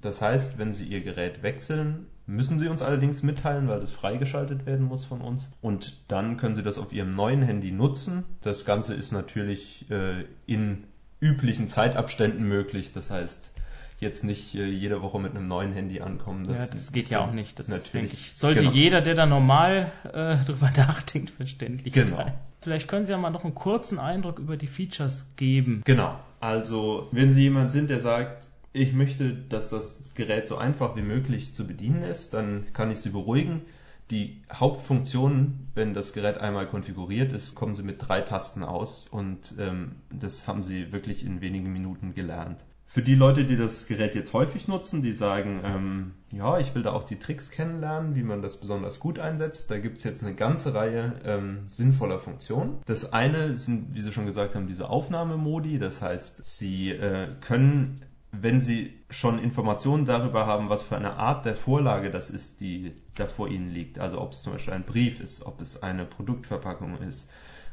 Das heißt, wenn Sie Ihr Gerät wechseln, müssen Sie uns allerdings mitteilen, weil das freigeschaltet werden muss von uns. Und dann können Sie das auf Ihrem neuen Handy nutzen. Das Ganze ist natürlich äh, in üblichen Zeitabständen möglich. Das heißt, jetzt nicht äh, jede Woche mit einem neuen Handy ankommen. ja, das geht ja auch nicht. Das ist, natürlich. denke ich, sollte Genau. jeder, der da normal äh, drüber nachdenkt, verständlich Genau. sein. Vielleicht können Sie ja mal noch einen kurzen Eindruck über die Features geben. Genau. Also, wenn Sie jemand sind, der sagt, ich möchte, dass das Gerät so einfach wie möglich zu bedienen ist, dann kann ich Sie beruhigen. Die Hauptfunktionen, wenn das Gerät einmal konfiguriert ist, kommen Sie mit drei Tasten aus und ähm, das haben Sie wirklich in wenigen Minuten gelernt. Für die Leute, die das Gerät jetzt häufig nutzen, die sagen, ähm, ja, ich will da auch die Tricks kennenlernen, wie man das besonders gut einsetzt, da gibt's jetzt eine ganze Reihe ähm, sinnvoller Funktionen. Das eine sind, wie Sie schon gesagt haben, diese Aufnahmemodi. Das heißt, Sie äh, können, wenn Sie schon Informationen darüber haben, was für eine Art der Vorlage das ist, die da vor Ihnen liegt, also ob es zum Beispiel ein Brief ist, ob es eine Produktverpackung ist,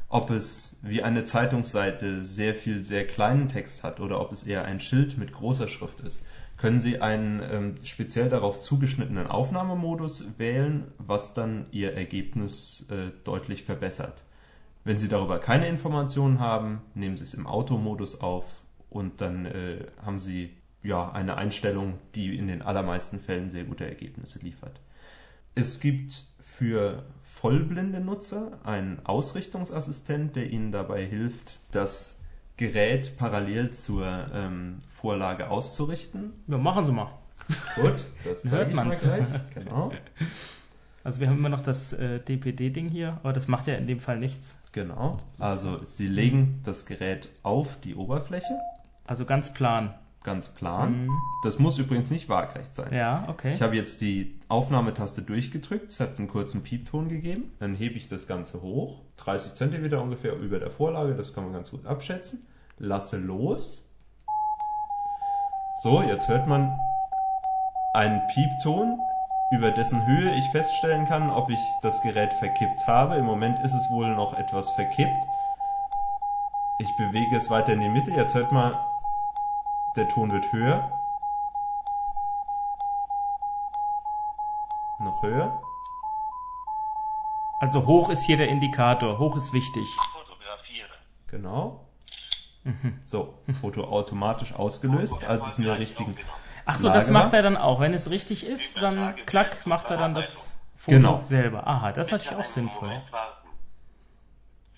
ob es wie eine Zeitungsseite sehr viel sehr kleinen Text hat oder ob es eher ein Schild mit großer Schrift ist, können Sie einen ähm, speziell darauf zugeschnittenen Aufnahmemodus wählen, was dann Ihr Ergebnis äh, deutlich verbessert. Wenn Sie darüber keine Informationen haben, nehmen Sie es im Automodus auf und dann äh, haben Sie ja eine Einstellung, die in den allermeisten Fällen sehr gute Ergebnisse liefert. Es gibt für vollblinde Nutzer einen Ausrichtungsassistent, der Ihnen dabei hilft, das Gerät parallel zur ähm, Vorlage auszurichten. Ja, machen Sie mal. Gut, das Hört man's. gleich. Genau, Also wir haben immer noch das äh, DPD-Ding hier, aber das macht ja in dem Fall nichts. genau. Also Sie legen das Gerät auf die Oberfläche, Also ganz plan. ganz plan. Mhm. Das muss übrigens nicht waagrecht sein. Ja, okay. Ich habe jetzt die Aufnahmetaste durchgedrückt, es hat einen kurzen Piepton gegeben. Dann hebe ich das Ganze hoch, 30 cm ungefähr über der Vorlage, das kann man ganz gut abschätzen. Lasse los. So, jetzt hört man einen Piepton, über dessen Höhe ich feststellen kann, ob ich das Gerät verkippt habe. Im Moment ist es wohl noch etwas verkippt. Ich bewege es weiter in die Mitte. Jetzt hört man, der Ton wird höher. Noch höher. Also hoch ist hier der Indikator. Hoch ist wichtig. Fotografieren. Genau. Mhm. So, Foto automatisch ausgelöst, als es in der richtigen. Ach so, Lage das macht er dann auch. Wenn es richtig ist, dann klack, macht er dann das Foto Genau. selber. Aha, das ist natürlich auch sinnvoll.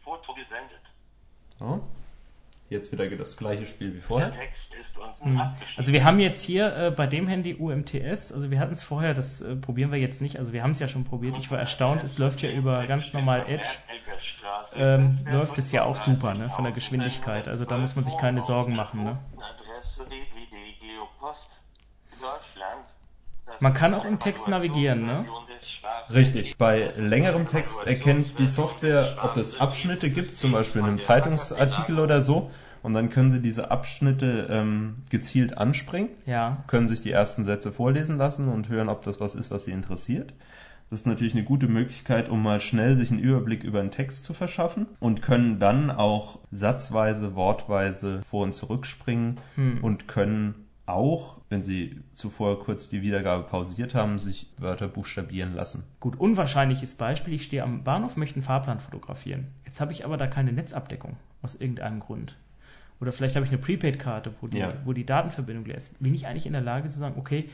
Foto gesendet. So. Jetzt wieder das gleiche Spiel wie Der vorher. Text ist unten Mhm. abgeschnitten. Also wir haben jetzt hier äh, bei dem Handy UMTS, also wir hatten es vorher, das äh, probieren wir jetzt nicht, also wir haben es ja schon probiert, ich war erstaunt, es läuft ja über ganz normal Edge, ähm, läuft es ja auch super, ne, von der Geschwindigkeit, also da muss man sich keine Sorgen machen, ne. Man kann auch im Text navigieren, ne? Richtig. Bei längerem Text erkennt die Software, ob es Abschnitte gibt, zum Beispiel in einem Zeitungsartikel oder so, Und dann können Sie diese Abschnitte ähm, gezielt anspringen, Ja. können sich die ersten Sätze vorlesen lassen und hören, ob das was ist, was Sie interessiert. Das ist natürlich eine gute Möglichkeit, um mal schnell sich einen Überblick über einen Text zu verschaffen und können dann auch satzweise, wortweise vor und zurückspringen und können auch, wenn Sie zuvor kurz die Wiedergabe pausiert haben, sich Wörter buchstabieren lassen. Gut, unwahrscheinliches Beispiel, ich stehe am Bahnhof, möchte einen Fahrplan fotografieren. Jetzt habe ich aber da keine Netzabdeckung, aus irgendeinem Grund. Oder vielleicht habe ich eine Prepaid-Karte, wo, die- Ja. wo die Datenverbindung leer ist. Bin ich eigentlich in der Lage zu sagen, okay,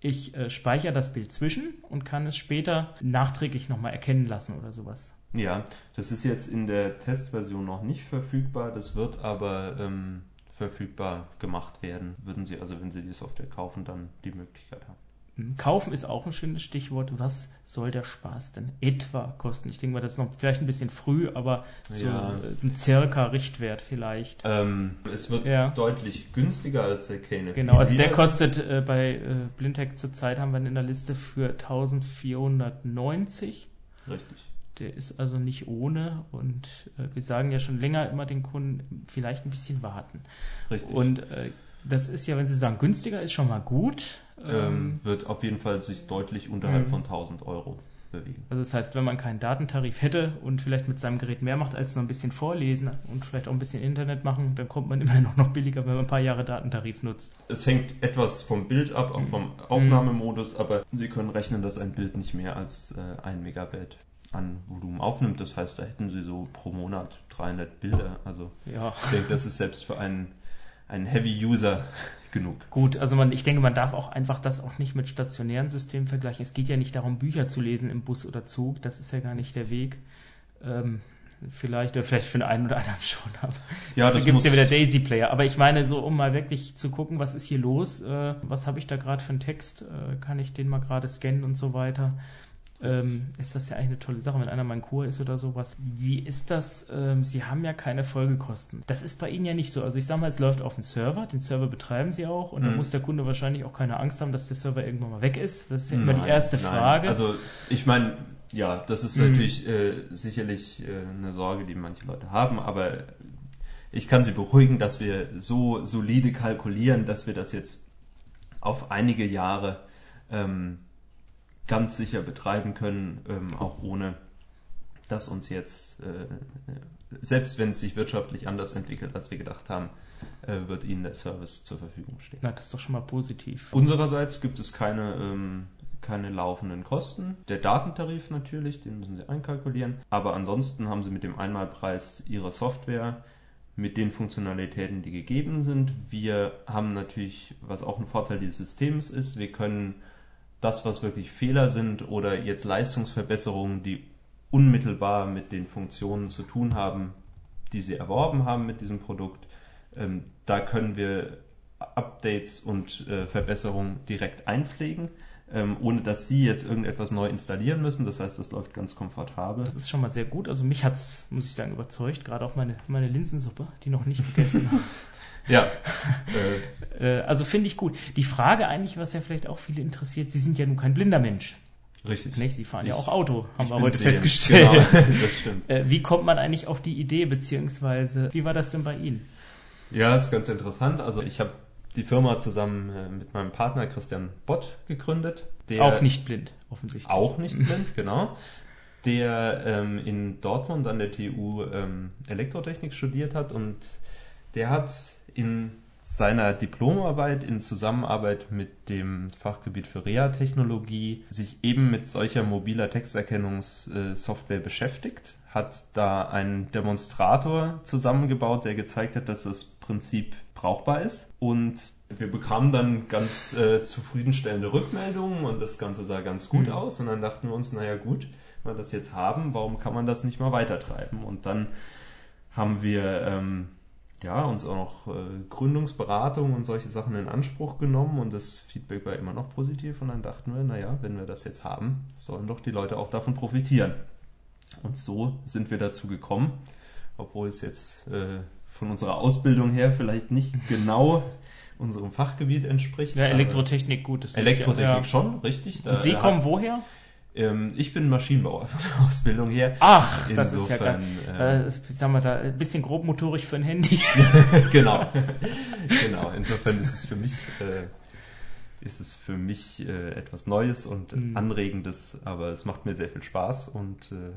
ich äh, speichere das Bild zwischen und kann es später nachträglich nochmal erkennen lassen oder sowas. Ja, das ist jetzt in der Testversion noch nicht verfügbar, das wird aber ähm, verfügbar gemacht werden. Würden Sie also, wenn Sie die Software kaufen, dann die Möglichkeit haben. Hm, Kaufen ist auch ein schönes Stichwort. Was soll der Spaß denn etwa kosten? Ich denke mal, das ist noch vielleicht ein bisschen früh, aber so Ja. äh, ein circa Richtwert vielleicht. Ähm, es wird Ja. deutlich günstiger als der Kane. Genau, also der kostet äh, bei äh, Blindtech zurzeit haben wir ihn in der Liste für 1490. Richtig. Der ist also nicht ohne und äh, wir sagen ja schon länger immer den Kunden vielleicht ein bisschen warten. Richtig. Und äh, das ist ja, wenn Sie sagen günstiger ist schon mal gut. ähm, wird auf jeden Fall sich deutlich unterhalb Mhm. von 1000 Euro bewegen. Also das heißt, wenn man keinen Datentarif hätte und vielleicht mit seinem Gerät mehr macht als nur ein bisschen vorlesen und vielleicht auch ein bisschen Internet machen, dann kommt man immer noch, noch billiger, wenn man ein paar Jahre Datentarif nutzt. Es hängt etwas vom Bild ab, auch vom Aufnahmemodus, aber Sie können rechnen, dass ein Bild nicht mehr als äh, ein Megabyte an Volumen aufnimmt. Das heißt, da hätten Sie so pro Monat 300 Bilder. Also Ja. ich denke, das ist selbst für einen, einen Heavy-User genug. Gut, also man, ich denke, man darf auch einfach das auch nicht mit stationären Systemen vergleichen. Es geht ja nicht darum, Bücher zu lesen im Bus oder Zug. Das ist ja gar nicht der Weg. Ähm, vielleicht, oder vielleicht für den einen oder anderen schon, aber Ja, dafür das gibt's ja wieder Daisy Player. Aber ich meine, so um mal wirklich zu gucken, was ist hier los, äh, was habe ich da gerade für einen Text, äh, kann ich den mal gerade scannen und so weiter. Ähm, ist das ja eigentlich eine tolle Sache, wenn einer mal in Kur ist oder sowas. Wie ist das? Ähm, Sie haben ja keine Folgekosten. Das ist bei Ihnen ja nicht so. Also ich sage mal, es läuft auf dem Server, den Server betreiben Sie auch und Mhm. muss der Kunde wahrscheinlich auch keine Angst haben, dass der Server irgendwann mal weg ist. Das ist ja immer die erste nein. Frage. Also ich meine, ja, das ist Mhm. natürlich äh, sicherlich äh, eine Sorge, die manche Leute haben, aber ich kann Sie beruhigen, dass wir so solide kalkulieren, dass wir das jetzt auf einige Jahre ähm, ganz sicher betreiben können, ähm, auch ohne dass uns jetzt, äh, selbst wenn es sich wirtschaftlich anders entwickelt, als wir gedacht haben, äh, wird Ihnen der Service zur Verfügung stehen. Na, das ist doch schon mal positiv. Unsererseits gibt es keine, ähm, keine laufenden Kosten. Der Datentarif natürlich, den müssen Sie einkalkulieren. Aber ansonsten haben Sie mit dem Einmalpreis Ihre Software mit den Funktionalitäten, die gegeben sind. Wir haben natürlich, was auch ein Vorteil dieses Systems ist, wir können das, was wirklich Fehler sind oder jetzt Leistungsverbesserungen, die unmittelbar mit den Funktionen zu tun haben, die sie erworben haben mit diesem Produkt, ähm, da können wir Updates und äh, Verbesserungen direkt einpflegen, ähm, ohne dass Sie jetzt irgendetwas neu installieren müssen. Das heißt, das läuft ganz komfortabel. Das ist schon mal sehr gut. Also mich hat's, muss ich sagen, überzeugt. Gerade auch meine, meine Linsensuppe, die noch nicht gegessen habe. Ja, äh, also finde ich gut. Die Frage eigentlich, was ja vielleicht auch viele interessiert, Sie sind ja nun kein blinder Mensch. richtig. Nicht? Sie fahren ja Ich- auch Auto, haben wir heute sehend. festgestellt. Genau, das stimmt. Äh, wie kommt man eigentlich auf die Idee, beziehungsweise wie war das denn bei Ihnen? Ja, das ist ganz interessant. Also ich habe die Firma zusammen äh, mit meinem Partner Christian Bott gegründet. Der auch nicht blind, offensichtlich. Auch nicht blind, genau. Der ähm, in Dortmund an der TU ähm, Elektrotechnik studiert hat und der hat in seiner Diplomarbeit in Zusammenarbeit mit dem Fachgebiet für Reha-Technologie sich eben mit solcher mobiler Texterkennungssoftware beschäftigt, hat da einen Demonstrator zusammengebaut, der gezeigt hat, dass das Prinzip brauchbar ist und wir bekamen dann ganz äh, zufriedenstellende Rückmeldungen und das Ganze sah ganz gut Mhm. aus und dann dachten wir uns, naja gut, wenn wir das jetzt haben, warum kann man das nicht mal weitertreiben? Und dann haben wir ähm, ja, uns auch noch äh, Gründungsberatung und solche Sachen in Anspruch genommen und das Feedback war immer noch positiv und dann dachten wir, naja, wenn wir das jetzt haben, sollen doch die Leute auch davon profitieren. Und so sind wir dazu gekommen, obwohl es jetzt äh, von unserer Ausbildung her vielleicht nicht genau unserem Fachgebiet entspricht. Ja, Elektrotechnik gut. Das Elektrotechnik ja. schon, richtig. Da Und Sie kommen woher? Ähm, ich bin Maschinenbauer von der Ausbildung her. Ach, das ist ja Insofern, ganz, äh, ich sag mal da, ein bisschen grobmotorisch für ein Handy. genau. genau. Insofern ist es für mich, äh, ist es für mich äh, etwas Neues und Mhm. Anregendes, aber es macht mir sehr viel Spaß und äh,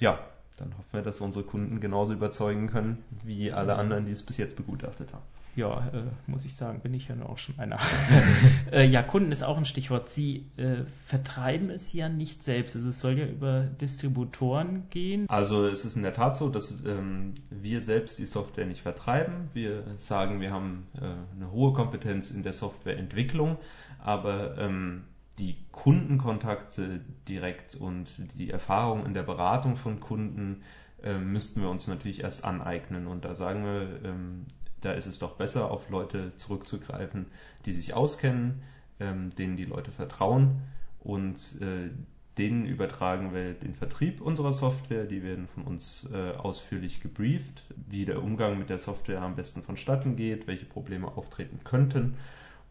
ja, dann hoffen wir, dass wir unsere Kunden genauso überzeugen können, wie alle anderen, die es bis jetzt begutachtet haben. Ja, äh, muss ich sagen, bin ich ja nur auch schon einer. äh, ja, Kunden ist auch ein Stichwort. Sie äh, vertreiben es ja nicht selbst. Also es soll ja über Distributoren gehen. Also es ist in der Tat so, dass ähm, wir selbst die Software nicht vertreiben. Wir sagen, wir haben äh, eine hohe Kompetenz in der Softwareentwicklung, aber ähm, die Kundenkontakte direkt und die Erfahrung in der Beratung von Kunden äh, müssten wir uns natürlich erst aneignen. Und da sagen wir, ähm, da ist es doch besser, auf Leute zurückzugreifen, die sich auskennen, ähm, denen die Leute vertrauen und äh, denen übertragen wir den Vertrieb unserer Software. Die werden von uns äh, ausführlich gebrieft, wie der Umgang mit der Software am besten vonstatten geht, welche Probleme auftreten könnten.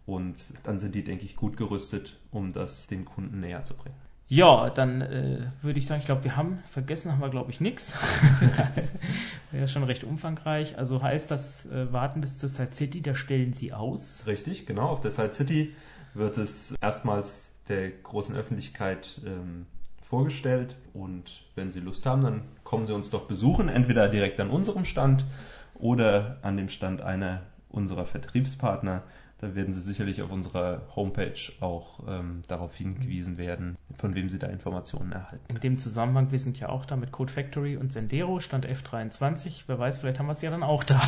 Und dann sind die, denke ich, gut gerüstet, um das den Kunden näher zu bringen. Ja, dann äh, würde ich sagen, ich glaube, wir haben vergessen, haben wir, glaube ich, nichts. Wäre schon recht umfangreich. Also heißt das, äh, warten bis zur Side City, da stellen Sie aus. Richtig, genau. Auf der Side City wird es erstmals der großen Öffentlichkeit ähm, vorgestellt. Und wenn Sie Lust haben, dann kommen Sie uns doch besuchen, entweder direkt an unserem Stand oder an dem Stand einer unserer Vertriebspartner. Da werden Sie sicherlich auf unserer Homepage auch ähm, darauf hingewiesen werden, von wem Sie da Informationen erhalten. In dem Zusammenhang, wir sind ja auch da mit Code Factory und Sendero, Stand F23. Wer weiß, vielleicht haben wir es ja dann auch da.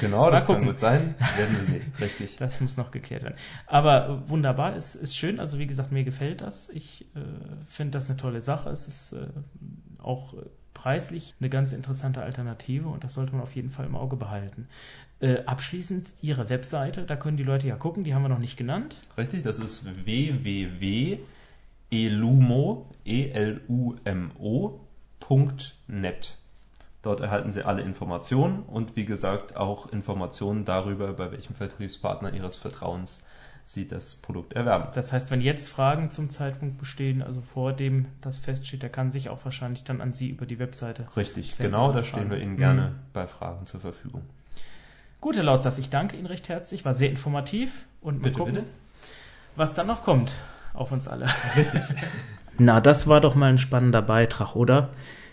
Genau, das gucken. kann gut sein. Werden wir sehen. Richtig. Das muss noch geklärt werden. Aber äh, wunderbar, es ist schön. Also wie gesagt, mir gefällt das. Ich äh, finde das eine tolle Sache. Es ist äh, auch preislich eine ganz interessante Alternative und das sollte man auf jeden Fall im Auge behalten. Äh, abschließend Ihre Webseite, da können die Leute ja gucken, die haben wir noch nicht genannt. Richtig, das ist www.elumo, E. Dort erhalten Sie alle Informationen und wie gesagt auch Informationen darüber, bei welchem Vertriebspartner Ihres Vertrauens Sie das Produkt erwerben. Das heißt, wenn jetzt Fragen zum Zeitpunkt bestehen, also vor dem das feststeht, der kann sich auch wahrscheinlich dann an Sie über die Webseite. Richtig, genau, da stehen wir. Ihnen gerne Mhm. bei Fragen zur Verfügung. Gut, Herr Lautzers, ich danke Ihnen recht herzlich, war sehr informativ und mal Bitte, gucken, bitte. was dann noch kommt auf uns alle. Richtig. Na, das war doch mal ein spannender Beitrag, oder?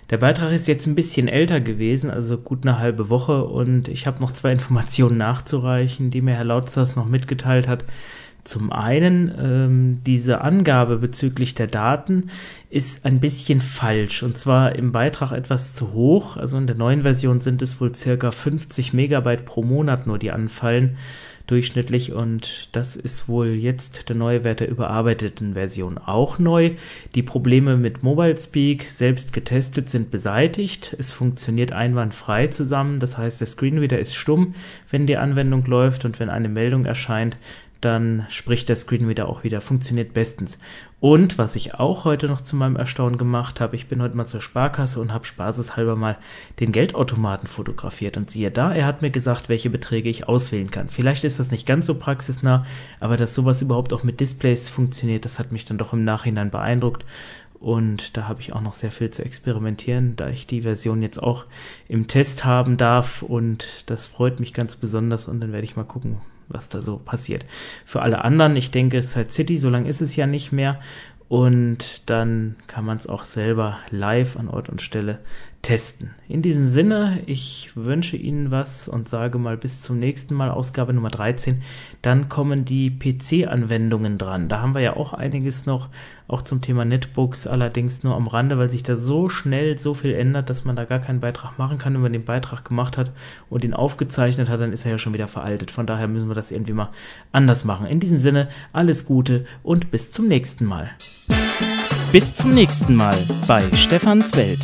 Der Beitrag ist jetzt ein bisschen älter gewesen, also gut eine halbe Woche, und ich habe noch zwei Informationen nachzureichen, die mir Herr Lautzers noch mitgeteilt hat. Zum einen, ähm, diese Angabe bezüglich der Daten ist ein bisschen falsch, und zwar im Beitrag etwas zu hoch. Also in der neuen Version sind es wohl circa 50 Megabyte pro Monat nur, die anfallen durchschnittlich und das ist wohl jetzt der neue Wert der überarbeiteten Version auch neu. Die Probleme mit Mobile Speak selbst getestet sind beseitigt. Es funktioniert einwandfrei zusammen. Das heißt, der Screenreader ist stumm, wenn die Anwendung läuft und wenn eine Meldung erscheint, dann spricht der Screenreader auch wieder, funktioniert bestens. Und was ich auch heute noch zu meinem Erstaunen gemacht habe, ich bin heute mal zur Sparkasse und habe spaßeshalber mal den Geldautomaten fotografiert und siehe da, er hat mir gesagt, welche Beträge ich auswählen kann. Vielleicht ist das nicht ganz so praxisnah, aber dass sowas überhaupt auch mit Displays funktioniert, das hat mich dann doch im Nachhinein beeindruckt. Und da habe ich auch noch sehr viel zu experimentieren, da ich die Version jetzt auch im Test haben darf. Und das freut mich ganz besonders. Und dann werde ich mal gucken, was da so passiert. Für alle anderen, ich denke, Side City, so lange ist es ja nicht mehr. Und dann kann man es auch selber live an Ort und Stelle testen. In diesem Sinne, ich wünsche Ihnen was und sage mal bis zum nächsten Mal, Ausgabe Nummer 13. Dann kommen die PC-Anwendungen dran. Da haben wir ja auch einiges noch, auch zum Thema Netbooks, allerdings nur am Rande, weil sich da so schnell so viel ändert, dass man da gar keinen Beitrag machen kann. Wenn man den Beitrag gemacht hat und ihn aufgezeichnet hat, dann ist er ja schon wieder veraltet. Von daher müssen wir das irgendwie mal anders machen. In diesem Sinne, alles Gute und bis zum nächsten Mal. Bis zum nächsten Mal bei Stefans Welt.